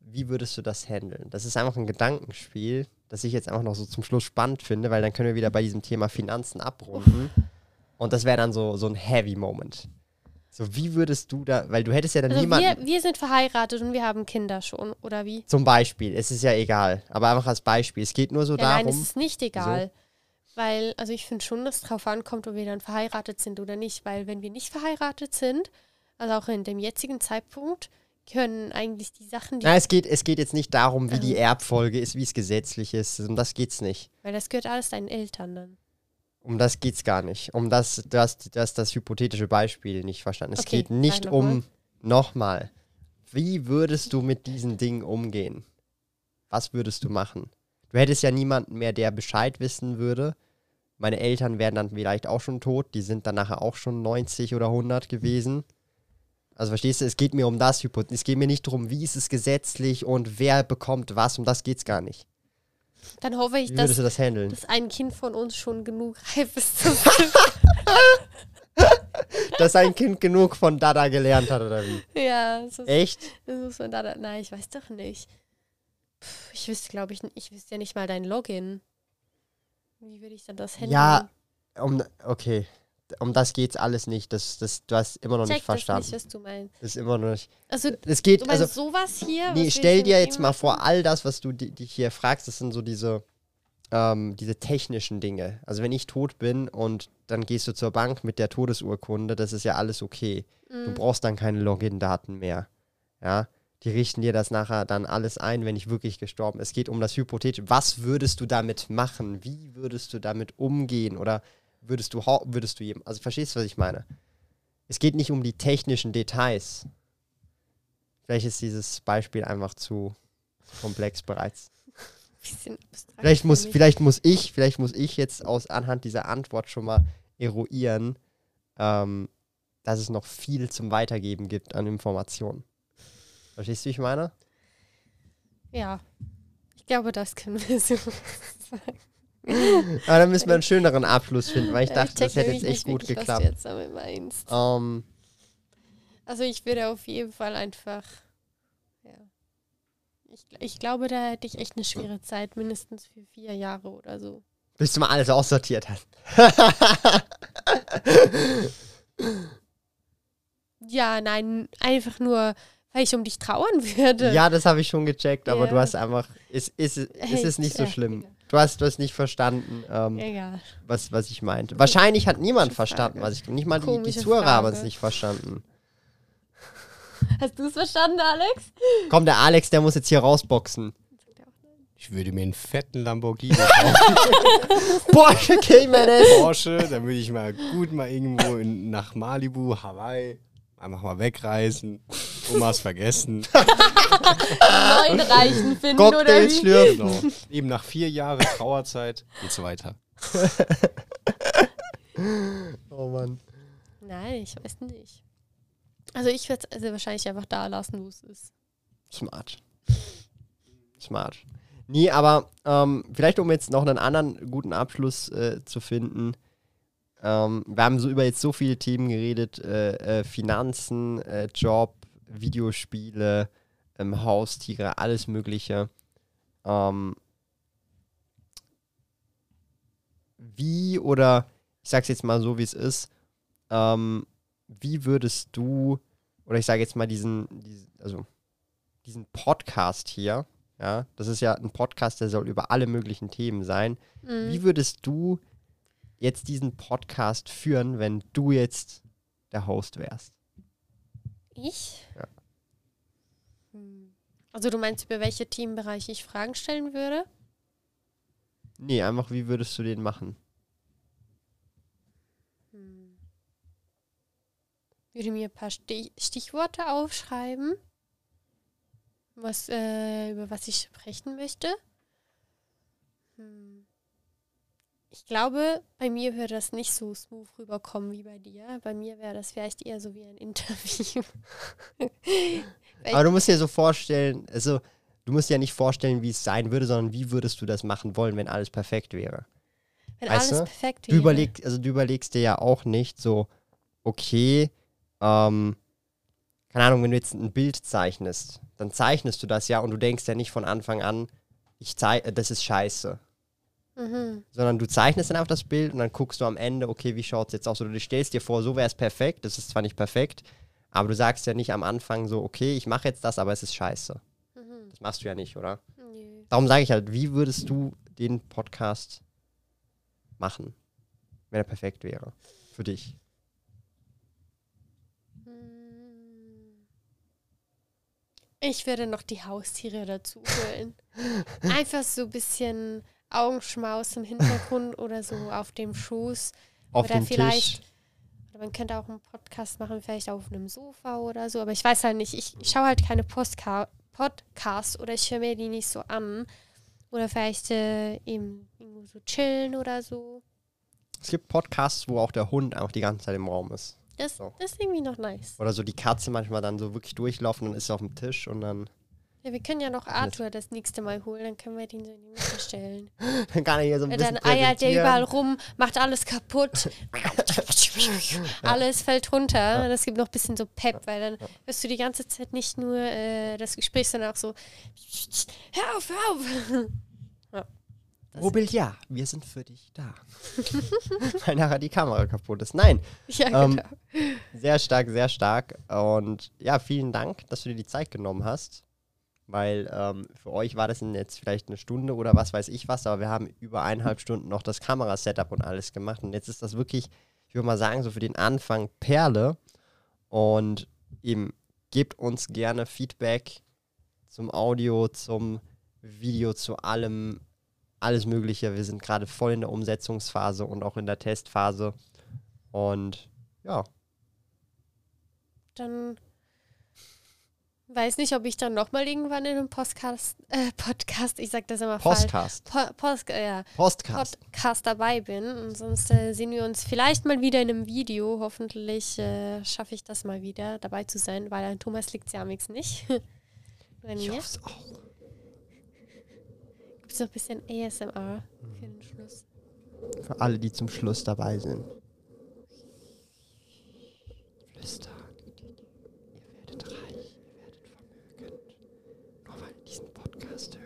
[SPEAKER 1] Wie würdest du das handeln? Das ist einfach ein Gedankenspiel, das ich jetzt einfach noch so zum Schluss spannend finde, weil dann können wir wieder bei diesem Thema Finanzen abrunden. Und das wäre dann so, so ein Heavy Moment. So, wie würdest du da, weil du hättest ja dann
[SPEAKER 2] Also
[SPEAKER 1] niemanden.
[SPEAKER 2] wir, wir sind verheiratet und wir haben Kinder schon, oder wie?
[SPEAKER 1] Zum Beispiel, es ist ja egal, aber einfach als Beispiel. Es geht nur so
[SPEAKER 2] Ja, nein,
[SPEAKER 1] darum.
[SPEAKER 2] es ist nicht egal. Weil, also ich finde schon, dass es drauf ankommt, ob wir dann verheiratet sind oder nicht. Weil wenn wir nicht verheiratet sind, also auch in dem jetzigen Zeitpunkt, können eigentlich die Sachen, die,
[SPEAKER 1] Na, es geht, es geht jetzt nicht darum, wie die
[SPEAKER 2] Ähm.
[SPEAKER 1] Erbfolge ist, wie es gesetzlich ist. Um das geht's nicht.
[SPEAKER 2] weil das gehört alles deinen Eltern dann.
[SPEAKER 1] Um das geht's gar nicht. Um das, das, das, das hypothetische Beispiel nicht verstanden. Es
[SPEAKER 2] Okay,
[SPEAKER 1] geht nicht
[SPEAKER 2] sag
[SPEAKER 1] um nochmal. Wie würdest du mit diesen Dingen umgehen? Was würdest du machen? Du hättest ja niemanden mehr, der Bescheid wissen würde. Meine Eltern wären dann vielleicht auch schon tot. Die sind dann nachher auch schon 90 oder 100 gewesen. Also verstehst du, es geht mir um das Hypothese. Es geht mir nicht darum, wie ist es gesetzlich und wer bekommt was. Um das geht's gar nicht.
[SPEAKER 2] Dann hoffe ich,
[SPEAKER 1] Wie
[SPEAKER 2] dass,
[SPEAKER 1] das
[SPEAKER 2] dass ein Kind von uns schon genug reif ist.
[SPEAKER 1] Dass ein Kind genug von Dada gelernt hat, oder wie?
[SPEAKER 2] Ja, das, ist,
[SPEAKER 1] Echt?
[SPEAKER 2] das muss man da, da. Nein, ich weiß doch nicht. Puh, ich wüsste, glaube ich, ich wüsste ja nicht mal dein Login. Wie würde ich dann das handeln?
[SPEAKER 1] Ja, um, okay. Um das geht's alles nicht. Das, das, du hast immer noch
[SPEAKER 2] Check
[SPEAKER 1] nicht verstanden.
[SPEAKER 2] das nicht, was du meinst.
[SPEAKER 1] Das ist immer noch nicht.
[SPEAKER 2] Also,
[SPEAKER 1] Es
[SPEAKER 2] du
[SPEAKER 1] geht,
[SPEAKER 2] meinst
[SPEAKER 1] also,
[SPEAKER 2] sowas hier?
[SPEAKER 1] nee, stell dir jetzt mal vor, all das, was du di- dich hier fragst, das sind so diese, ähm, diese technischen Dinge. Also, wenn ich tot bin und dann gehst du zur Bank mit der Todesurkunde, das ist ja alles okay. Du
[SPEAKER 2] Mhm.
[SPEAKER 1] brauchst dann keine Login-Daten mehr. Ja, die richten dir das nachher dann alles ein, wenn ich wirklich gestorben bin. Es geht um das Hypothetische. Was würdest du damit machen? Wie würdest du damit umgehen? Oder würdest du, würdest du jedem, also verstehst du, was ich meine? Es geht nicht um die technischen Details. Vielleicht ist dieses Beispiel einfach zu komplex bereits. Vielleicht muss, vielleicht muss ich, vielleicht muss ich jetzt aus anhand dieser Antwort schon mal eruieren, ähm, dass es noch viel zum Weitergeben gibt an Informationen. Verstehst du, wie ich meine?
[SPEAKER 2] Ja. Ich glaube, das können wir so sagen.
[SPEAKER 1] Aber dann müssen wir einen schöneren Abschluss finden, weil ich dachte, das
[SPEAKER 2] check
[SPEAKER 1] hätte jetzt echt
[SPEAKER 2] nicht
[SPEAKER 1] gut
[SPEAKER 2] wirklich,
[SPEAKER 1] geklappt.
[SPEAKER 2] Was du jetzt damit meinst.
[SPEAKER 1] Ähm,
[SPEAKER 2] Also ich würde auf jeden Fall einfach, ja. Ich, ich glaube, da hätte ich echt eine schwere Zeit, mindestens für vier Jahre oder so.
[SPEAKER 1] bis du mal alles aussortiert hast.
[SPEAKER 2] Ja, nein, einfach nur, weil ich um dich trauern würde.
[SPEAKER 1] ja, das habe ich schon gecheckt, aber
[SPEAKER 2] Ja.
[SPEAKER 1] du hast einfach, es ist, ist,
[SPEAKER 2] Hey,
[SPEAKER 1] ist nicht so
[SPEAKER 2] ja,
[SPEAKER 1] schlimm. Du hast, hast nicht verstanden, ähm,
[SPEAKER 2] Egal.
[SPEAKER 1] was, was ich meinte. Wahrscheinlich hat niemand verstanden, was ich. Nicht mal die, die Zuhörer haben es nicht verstanden.
[SPEAKER 2] Hast du es verstanden, Alex?
[SPEAKER 1] Komm, der Alex, der muss jetzt hier rausboxen.
[SPEAKER 4] Ich würde mir einen fetten Lamborghini kaufen.
[SPEAKER 1] Porsche Cayman S.
[SPEAKER 4] Porsche, dann würde ich mal gut mal irgendwo in, nach Malibu, Hawaii, einfach mal wegreisen. Omas vergessen.
[SPEAKER 2] Neuen Reichen finden oder
[SPEAKER 1] Cocktails
[SPEAKER 2] wie?
[SPEAKER 1] schlürfen.
[SPEAKER 4] Genau. Eben nach vier Jahren Trauerzeit geht's weiter.
[SPEAKER 1] Oh Mann.
[SPEAKER 2] Nein, ich weiß nicht. Also ich würde es also wahrscheinlich einfach da lassen, wo es ist.
[SPEAKER 1] Smart. Smart. Nee, aber ähm, vielleicht um jetzt noch einen anderen guten Abschluss äh, zu finden. Ähm, wir haben so über jetzt so viele Themen geredet: äh, äh, Finanzen, äh, Job, Videospiele, ähm, Haustiere, alles Mögliche. Ähm, wie oder ich sag's jetzt mal so, wie es ist. Ähm, wie würdest du oder ich sage jetzt mal diesen, diesen also diesen Podcast hier, ja, das ist ja ein Podcast, der soll über alle möglichen Themen sein.
[SPEAKER 2] Mhm.
[SPEAKER 1] Wie würdest du jetzt diesen Podcast führen, wenn du jetzt der Host wärst?
[SPEAKER 2] Ich?
[SPEAKER 1] Ja.
[SPEAKER 2] Hm. Also du meinst, über welche Themenbereiche ich Fragen stellen würde?
[SPEAKER 1] Nee, einfach wie würdest du den machen?
[SPEAKER 2] Hm. Würde mir ein paar Stich Stichworte aufschreiben, was, äh, über was ich sprechen möchte. Hm. Ich glaube, bei mir würde das nicht so smooth rüberkommen wie bei dir. Bei mir wäre das vielleicht eher so wie ein Interview.
[SPEAKER 1] Aber du musst dir so vorstellen, also du musst dir ja nicht vorstellen, wie es sein würde, sondern wie würdest du das machen wollen, wenn alles perfekt wäre?
[SPEAKER 2] wenn
[SPEAKER 1] weißt
[SPEAKER 2] alles
[SPEAKER 1] du,
[SPEAKER 2] perfekt
[SPEAKER 1] Du,
[SPEAKER 2] wäre.
[SPEAKER 1] überleg, also du überlegst dir ja auch nicht so, okay, ähm, keine Ahnung, wenn du jetzt ein Bild zeichnest, dann zeichnest du das ja und du denkst ja nicht von Anfang an, ich zeig, äh, das ist scheiße.
[SPEAKER 2] Mhm.
[SPEAKER 1] Sondern du zeichnest dann einfach das Bild und dann guckst du am Ende, okay, wie schaut es jetzt aus? Oder du stellst dir vor, so wäre es perfekt, das ist zwar nicht perfekt, aber du sagst ja nicht am Anfang so, okay, ich mache jetzt das, aber es ist scheiße.
[SPEAKER 2] Mhm.
[SPEAKER 1] Das machst du ja nicht, oder?
[SPEAKER 2] Nö.
[SPEAKER 1] Darum sage ich halt, wie würdest du den Podcast machen, wenn er perfekt wäre? Für dich.
[SPEAKER 2] Hm. Ich würde noch die Haustiere dazu holen. Einfach so ein bisschen Augenschmaus im Hintergrund oder so auf dem Schoß.
[SPEAKER 1] Auf
[SPEAKER 2] Oder
[SPEAKER 1] dem
[SPEAKER 2] vielleicht-
[SPEAKER 1] Tisch.
[SPEAKER 2] Oder man könnte auch einen Podcast machen, vielleicht auf einem Sofa oder so. Aber ich weiß halt nicht, ich schaue halt keine Postka Podcasts oder ich höre mir die nicht so an. Oder vielleicht äh, eben irgendwo so chillen oder so.
[SPEAKER 1] Es gibt Podcasts, wo auch der Hund einfach die ganze Zeit im Raum ist.
[SPEAKER 2] Das,
[SPEAKER 1] So.
[SPEAKER 2] das ist irgendwie noch nice.
[SPEAKER 1] Oder so die Katze manchmal dann so wirklich durchlaufen, dann ist auf dem Tisch und dann
[SPEAKER 2] Ja, wir können ja noch Arthur das nächste Mal holen, dann können wir den so in die Mitte stellen.
[SPEAKER 1] Dann kann er hier so ein
[SPEAKER 2] Ja,
[SPEAKER 1] bisschen
[SPEAKER 2] Dann eiert der überall rum, macht alles kaputt. alles fällt runter. Und es gibt noch ein bisschen so Pep, weil dann hörst du die ganze Zeit nicht nur äh, das Gespräch, sondern auch so, hör auf, hör auf.
[SPEAKER 1] Robel, ja, wir sind für dich da. Weil nachher die Kamera kaputt ist. Nein,
[SPEAKER 2] Ja,
[SPEAKER 1] Ähm,
[SPEAKER 2] genau.
[SPEAKER 1] sehr stark, sehr stark. Und ja, vielen Dank, dass du dir die Zeit genommen hast. Weil ähm, für euch war das jetzt vielleicht eine Stunde oder was weiß ich was, aber wir haben über eineinhalb Stunden noch das Kamerasetup und alles gemacht. Und jetzt ist das wirklich, ich würde mal sagen, so für den Anfang Perle. Und eben gebt uns gerne Feedback zum Audio, zum Video, zu allem, alles Mögliche. Wir sind gerade voll in der Umsetzungsphase und auch in der Testphase. Und ja,
[SPEAKER 2] Dann weiß nicht, ob ich dann nochmal irgendwann in einem Podcast, äh, Podcast, ich sag das immer falsch,
[SPEAKER 1] Postcast.
[SPEAKER 2] po Post, äh, ja,
[SPEAKER 1] Postcast.
[SPEAKER 2] Podcast dabei bin. Und sonst äh, sehen wir uns vielleicht mal wieder in einem Video. Hoffentlich äh, schaffe ich das mal wieder, dabei zu sein, weil an Thomas liegt ja am liebsten nicht.
[SPEAKER 1] Ich hoffe es auch.
[SPEAKER 2] gibt es noch ein bisschen ASMR für den Schluss.
[SPEAKER 1] Für alle, die zum Schluss dabei sind. Flüstern. Podcast